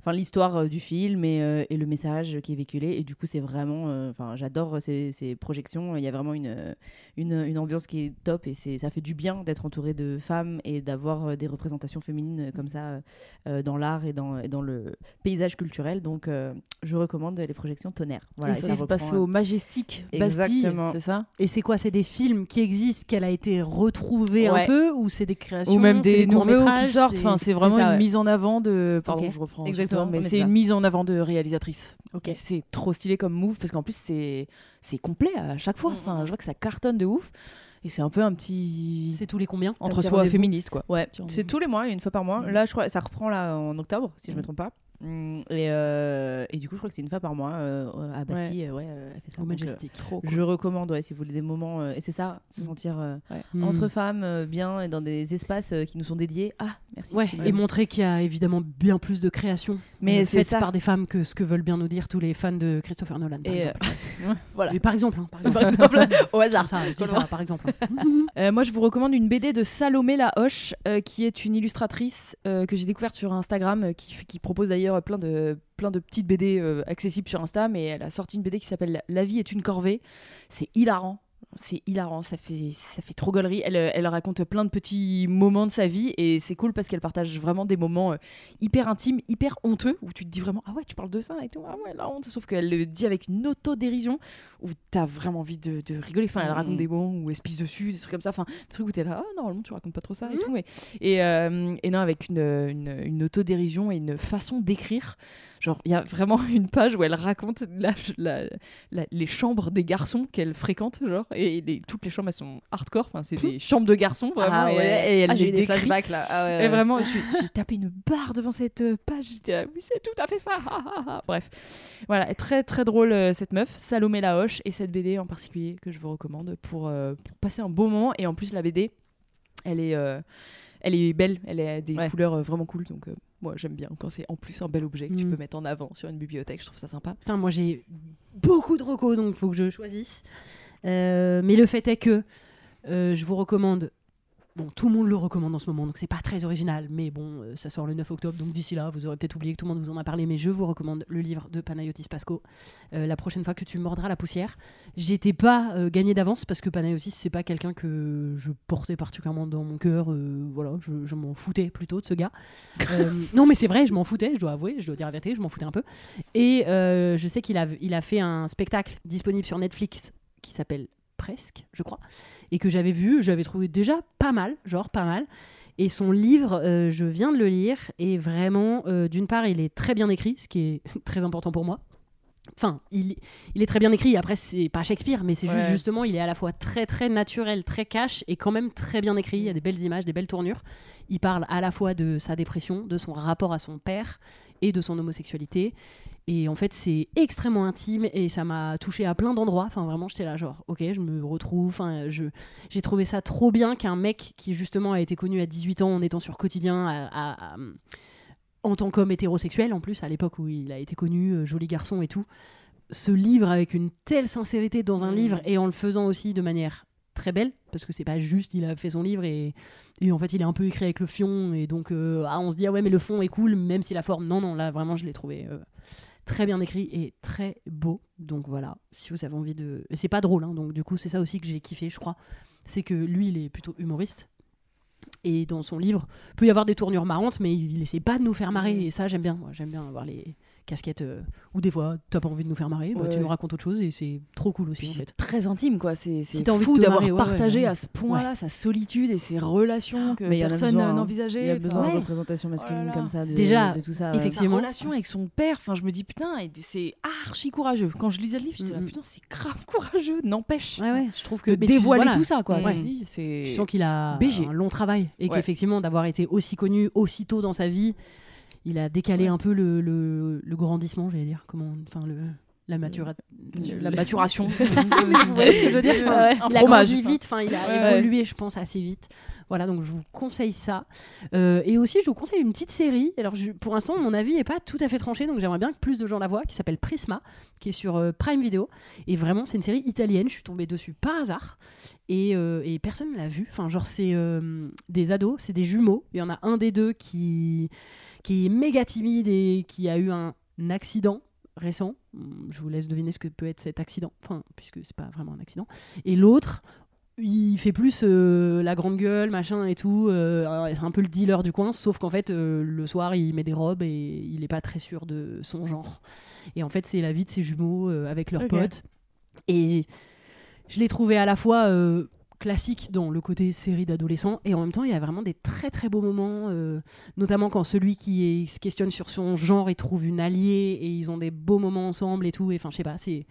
enfin l'histoire du film et, et le message qui est véhiculé. Et du coup c'est vraiment enfin j'adore ces, ces projections il y a vraiment une, une, une ambiance qui est top et c'est ça fait du bien d'être entouré de femmes et d'avoir euh, des représentations féminines comme ça euh, euh, dans l'art et dans, et dans le paysage culturel donc euh, je recommande les projections tonnerre voilà et et ça, se passe au Majestic Bastille, Exactement. c'est ça? Et c'est quoi? C'est des films qui existent, qu'elle a été retrouvée Ouais. un peu, ou c'est des créations ou même c'est des, nouveaux qui sortent. Enfin, c'est vraiment ça, une ouais. mise en avant de. Pardon, je reprends. Exactement, mais mais c'est une mise en avant de réalisatrice. Ok. C'est trop stylé comme move parce qu'en plus c'est c'est complet à chaque fois. Mm, Enfin, mm. je vois que ça cartonne de ouf. Et c'est un peu un petit C'est tous les combien entre soi féministe quoi. Ouais, c'est tous les mois, une fois par mois. Mm. Là, je crois, ça reprend là en octobre, si je me Mm. trompe pas. Mm, Et, euh, et du coup, je crois que c'est une fois par mois euh, à Bastille. Ouais, elle fait ça. Au Donc, euh, Majestic. Trop cool. je recommande, ouais, si vous voulez des moments. euh, et c'est ça, se Mm. sentir euh, Hmm. entre femmes, euh, bien, et dans des espaces euh, qui nous sont dédiés. Ah, merci. Ouais, et montrer qu'il y a évidemment bien plus de créations Mais c'est faites ça. par des femmes que ce que veulent bien nous dire tous les fans de Christopher Nolan. Par Et, exemple. voilà. Et par exemple, hein, par exemple. Par exemple, au hasard. Comme ça, je dis Comme ça, par exemple. Euh, moi, je vous recommande une BD de Salomé La Hoche, euh, qui est une illustratrice euh, que j'ai découverte sur Instagram, euh, qui, propose d'ailleurs plein de, plein de petites BD accessibles sur Insta, mais elle a sorti une BD qui s'appelle La vie est une corvée. C'est hilarant. C'est hilarant, ça fait, ça fait trop gaulerie. Elle, euh, elle raconte plein de petits moments de sa vie et c'est cool parce qu'elle partage vraiment des moments euh, hyper intimes, hyper honteux où tu te dis vraiment Ah ouais, tu parles de ça et tout, ah ouais, la honte. Sauf qu'elle le dit avec une autodérision où t'as vraiment envie de, de rigoler. Enfin, elle raconte des moments où elle se pisse dessus, des trucs comme ça. Enfin, des trucs où t'es là, ah, normalement tu racontes pas trop ça et tout. Mais... Et, euh, et non, avec une, une, une autodérision et une façon d'écrire. Genre, il y a vraiment une page où elle raconte la- la- la- les chambres des garçons qu'elle fréquente, genre, et les- toutes les chambres elles sont hardcore. Enfin, c'est des chambres de garçons vraiment. Ah et, ouais. et elle Ah, j'ai eu des flashbacks là. Ah ouais, Et vraiment, j'ai tapé une barre devant cette euh, page. J'étais là, oui, c'est tout à fait ça. ah, ah, ah. Bref, voilà, très très drôle euh, cette meuf, Salomé La Hoche, et cette BD en particulier que je vous recommande pour, euh, pour passer un beau moment. Et en plus, la BD, elle est, euh, elle est belle, elle a des Ouais. couleurs vraiment cool. Donc, euh, moi, j'aime bien quand c'est en plus un bel objet que tu Mm. peux mettre en avant sur une bibliothèque. Je trouve ça sympa. Putain, moi j'ai beaucoup de recos, donc il faut que je choisisse. Euh, mais le fait est que euh, je vous recommande. Bon, tout le monde le recommande en ce moment, donc c'est pas très original, mais bon, euh, ça sort le 9 octobre, donc d'ici là, vous aurez peut-être oublié que tout le monde vous en a parlé, mais je vous recommande le livre de Panayotis Pasco, euh, La prochaine fois que tu mordras la poussière. J'étais pas euh, gagné d'avance parce que Panayotis, c'est pas quelqu'un que je portais particulièrement dans mon cœur, voilà, je, je m'en foutais plutôt de ce gars. Non, mais c'est vrai, je m'en foutais, je dois avouer, je dois dire la vérité, je m'en foutais un peu. Et je sais qu'il a, il a fait un spectacle disponible sur Netflix qui s'appelle Presque, je crois, et que j'avais vu, j'avais trouvé déjà pas mal, genre pas mal. Et son livre, euh, je viens de le lire, et vraiment, euh, d'une part, il est très bien écrit, ce qui est très important pour moi. Enfin, il, il est très bien écrit, après, c'est pas Shakespeare, mais c'est juste justement, il est à la fois très très naturel, très cash, et quand même très bien écrit. Il y a des belles images, des belles tournures. Il parle à la fois de sa dépression, de son rapport à son père, et de son homosexualité. Et en fait, c'est extrêmement intime et ça m'a touché à plein d'endroits. Enfin, vraiment, j'étais là, genre, ok, je me retrouve. Enfin, je, j'ai trouvé ça trop bien qu'un mec qui, justement, a été connu à 18 ans en étant sur quotidien, à- à- à- en tant qu'homme hétérosexuel, en plus, à l'époque où il a été connu, euh, joli garçon et tout, se livre avec une telle sincérité dans un Mm. livre et en le faisant aussi de manière très belle, parce que c'est pas juste, il a fait son livre et, et en fait, il est un peu écrit avec le fion, et donc, euh, ah, on se dit, ah ouais, mais le fond est cool, même si la forme, non, non, là, vraiment, je l'ai trouvé. euh, très bien écrit et très beau. Donc voilà, si vous avez envie de. C'est pas drôle, hein, donc du coup, c'est ça aussi que j'ai kiffé, je crois. C'est que lui, il est plutôt humoriste. Et dans son livre, peut y avoir des tournures marrantes, mais il, essaie pas de nous faire marrer. Et ça, j'aime bien. Moi, j'aime bien avoir les casquettes euh, où des fois, t'as pas envie de nous faire marrer, bah, Ouais, tu nous racontes autre chose et c'est trop cool aussi en c'est fait. très intime, quoi. C'est Si fou d'avoir marrer, ouais, ouais, partagé ouais. à ce point-là sa solitude et ses relations que Mais il y en a personne hein. n'envisageait. Il y a besoin ouais. de représentation masculine là. comme ça, de, Déjà, de tout ça. ouais. Sa effectivement. relation avec son père, enfin, je me dis putain, c'est archi courageux. Quand je lisais le livre, j'étais là Mhm. putain, c'est grave courageux. N'empêche Ouais, ouais, je trouve que. de dévoiler voilà. tout ça, quoi. Je me Tu sens qu'il a BG. un long travail et qu'effectivement, d'avoir été aussi connu aussitôt dans sa vie, il a décalé Ouais. un peu le, le- le grandissement, j'allais dire. Comment, enfin, le, la matura- La maturation. Vous voyez ce que je veux dire Enfin, Ouais, un Il a grandi vite, enfin, il a Ouais. évolué, je pense, assez vite. Voilà, donc je vous conseille ça. Euh, et aussi, je vous conseille une petite série. Alors, je- pour l'instant, mon avis n'est pas tout à fait tranché, donc j'aimerais bien que plus de gens la voient, qui s'appelle Prisma, qui est sur euh, Prime Video. Et vraiment, c'est une série italienne. Je suis tombée dessus par hasard. Et, euh, et personne ne l'a vue. Enfin, genre, c'est euh, des ados, c'est des jumeaux. Il y en a un des deux qui, qui est méga timide et qui a eu un accident récent. Hum, Je vous laisse deviner ce que peut être cet accident, enfin, puisque c'est pas vraiment un accident. Et l'autre, il fait plus euh, la grande gueule, machin et tout. euh, c'est un peu le dealer du coin, sauf qu'en fait, euh, le soir, il met des robes et il est pas très sûr de son genre. Et en fait, c'est la vie de ses jumeaux euh, avec leurs potes. Et je l'ai trouvé à la fois euh, classique dans le côté série d'adolescents et en même temps, il y a vraiment des très très beaux moments, euh, notamment quand celui qui se questionne sur son genre, il trouve une alliée et ils ont des beaux moments ensemble et tout. Et enfin, je sais pas, c'est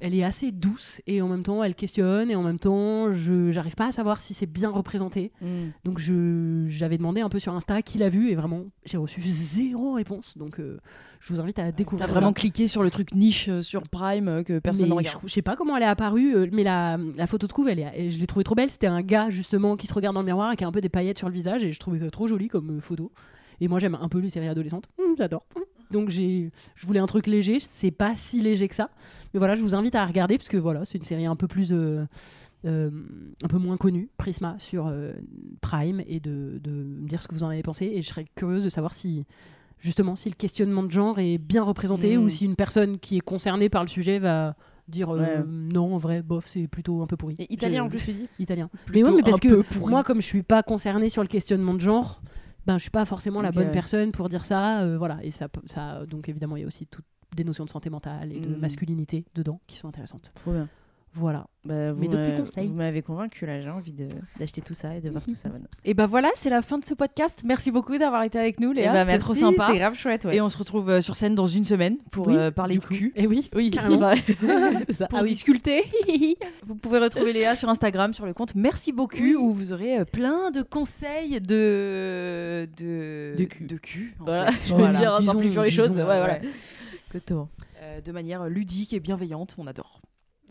elle est assez douce et en même temps elle questionne et en même temps je j'arrive pas à savoir si c'est bien représenté Mm. donc je j'avais demandé un peu sur Insta qui l'a vu et vraiment j'ai reçu zéro réponse donc euh, je vous invite à T'as découvrir vraiment ça. cliqué sur le truc niche euh, sur Prime euh, que personne ne regarde. je, je sais pas comment elle est apparue mais la, la photo de couve elle est, je l'ai trouvée trop belle c'était un gars justement qui se regarde dans le miroir et qui a un peu des paillettes sur le visage et je trouvais ça trop joli comme photo et moi j'aime un peu les séries adolescentes Hum, j'adore Hum. Donc j'ai je voulais un truc léger c'est pas si léger que ça. Mais voilà je vous invite à regarder parce que voilà c'est une série un peu plus euh, euh, un peu moins connue Prisma sur euh, Prime et de, de me dire ce que vous en avez pensé. Et je serais curieuse de savoir si justement si le questionnement de genre est bien représenté ou si une personne qui est concernée par le sujet va dire euh, non en vrai bof c'est plutôt un peu pourri. Et italien en plus, tu dis italien. Mais ouais mais parce que pourri. moi comme je suis pas concernée sur le questionnement de genre ben je suis pas forcément la bonne personne pour dire ça euh, voilà et ça ça donc évidemment il y a aussi toutes des notions de santé mentale et de Mm. masculinité dedans qui sont intéressantes Trop bien. Voilà Bah, vous Mes deux petits m'a- conseils. Vous m'avez convaincu là, j'ai envie de- d'acheter tout ça et de voir tout ça maintenant. Et ben voilà, c'est la fin de ce podcast. Merci beaucoup d'avoir été avec nous, Léa. Eh bah, C'était merci, trop sympa. C'était grave chouette, ouais. Et on se retrouve euh, sur scène dans une semaine pour Oui, euh, parler du cul. et oui Oui. C'est ça. pour Ah oui. discuter. vous pouvez retrouver Léa sur Instagram, sur le compte Merci beaucoup, où vous aurez euh, plein de conseils de de De cul. de cul. en Voilà, fait. je veux Voilà, dire, en disons- simplifiant les disons, choses. Ouais, voilà. Exactement. De manière ludique et bienveillante, on adore.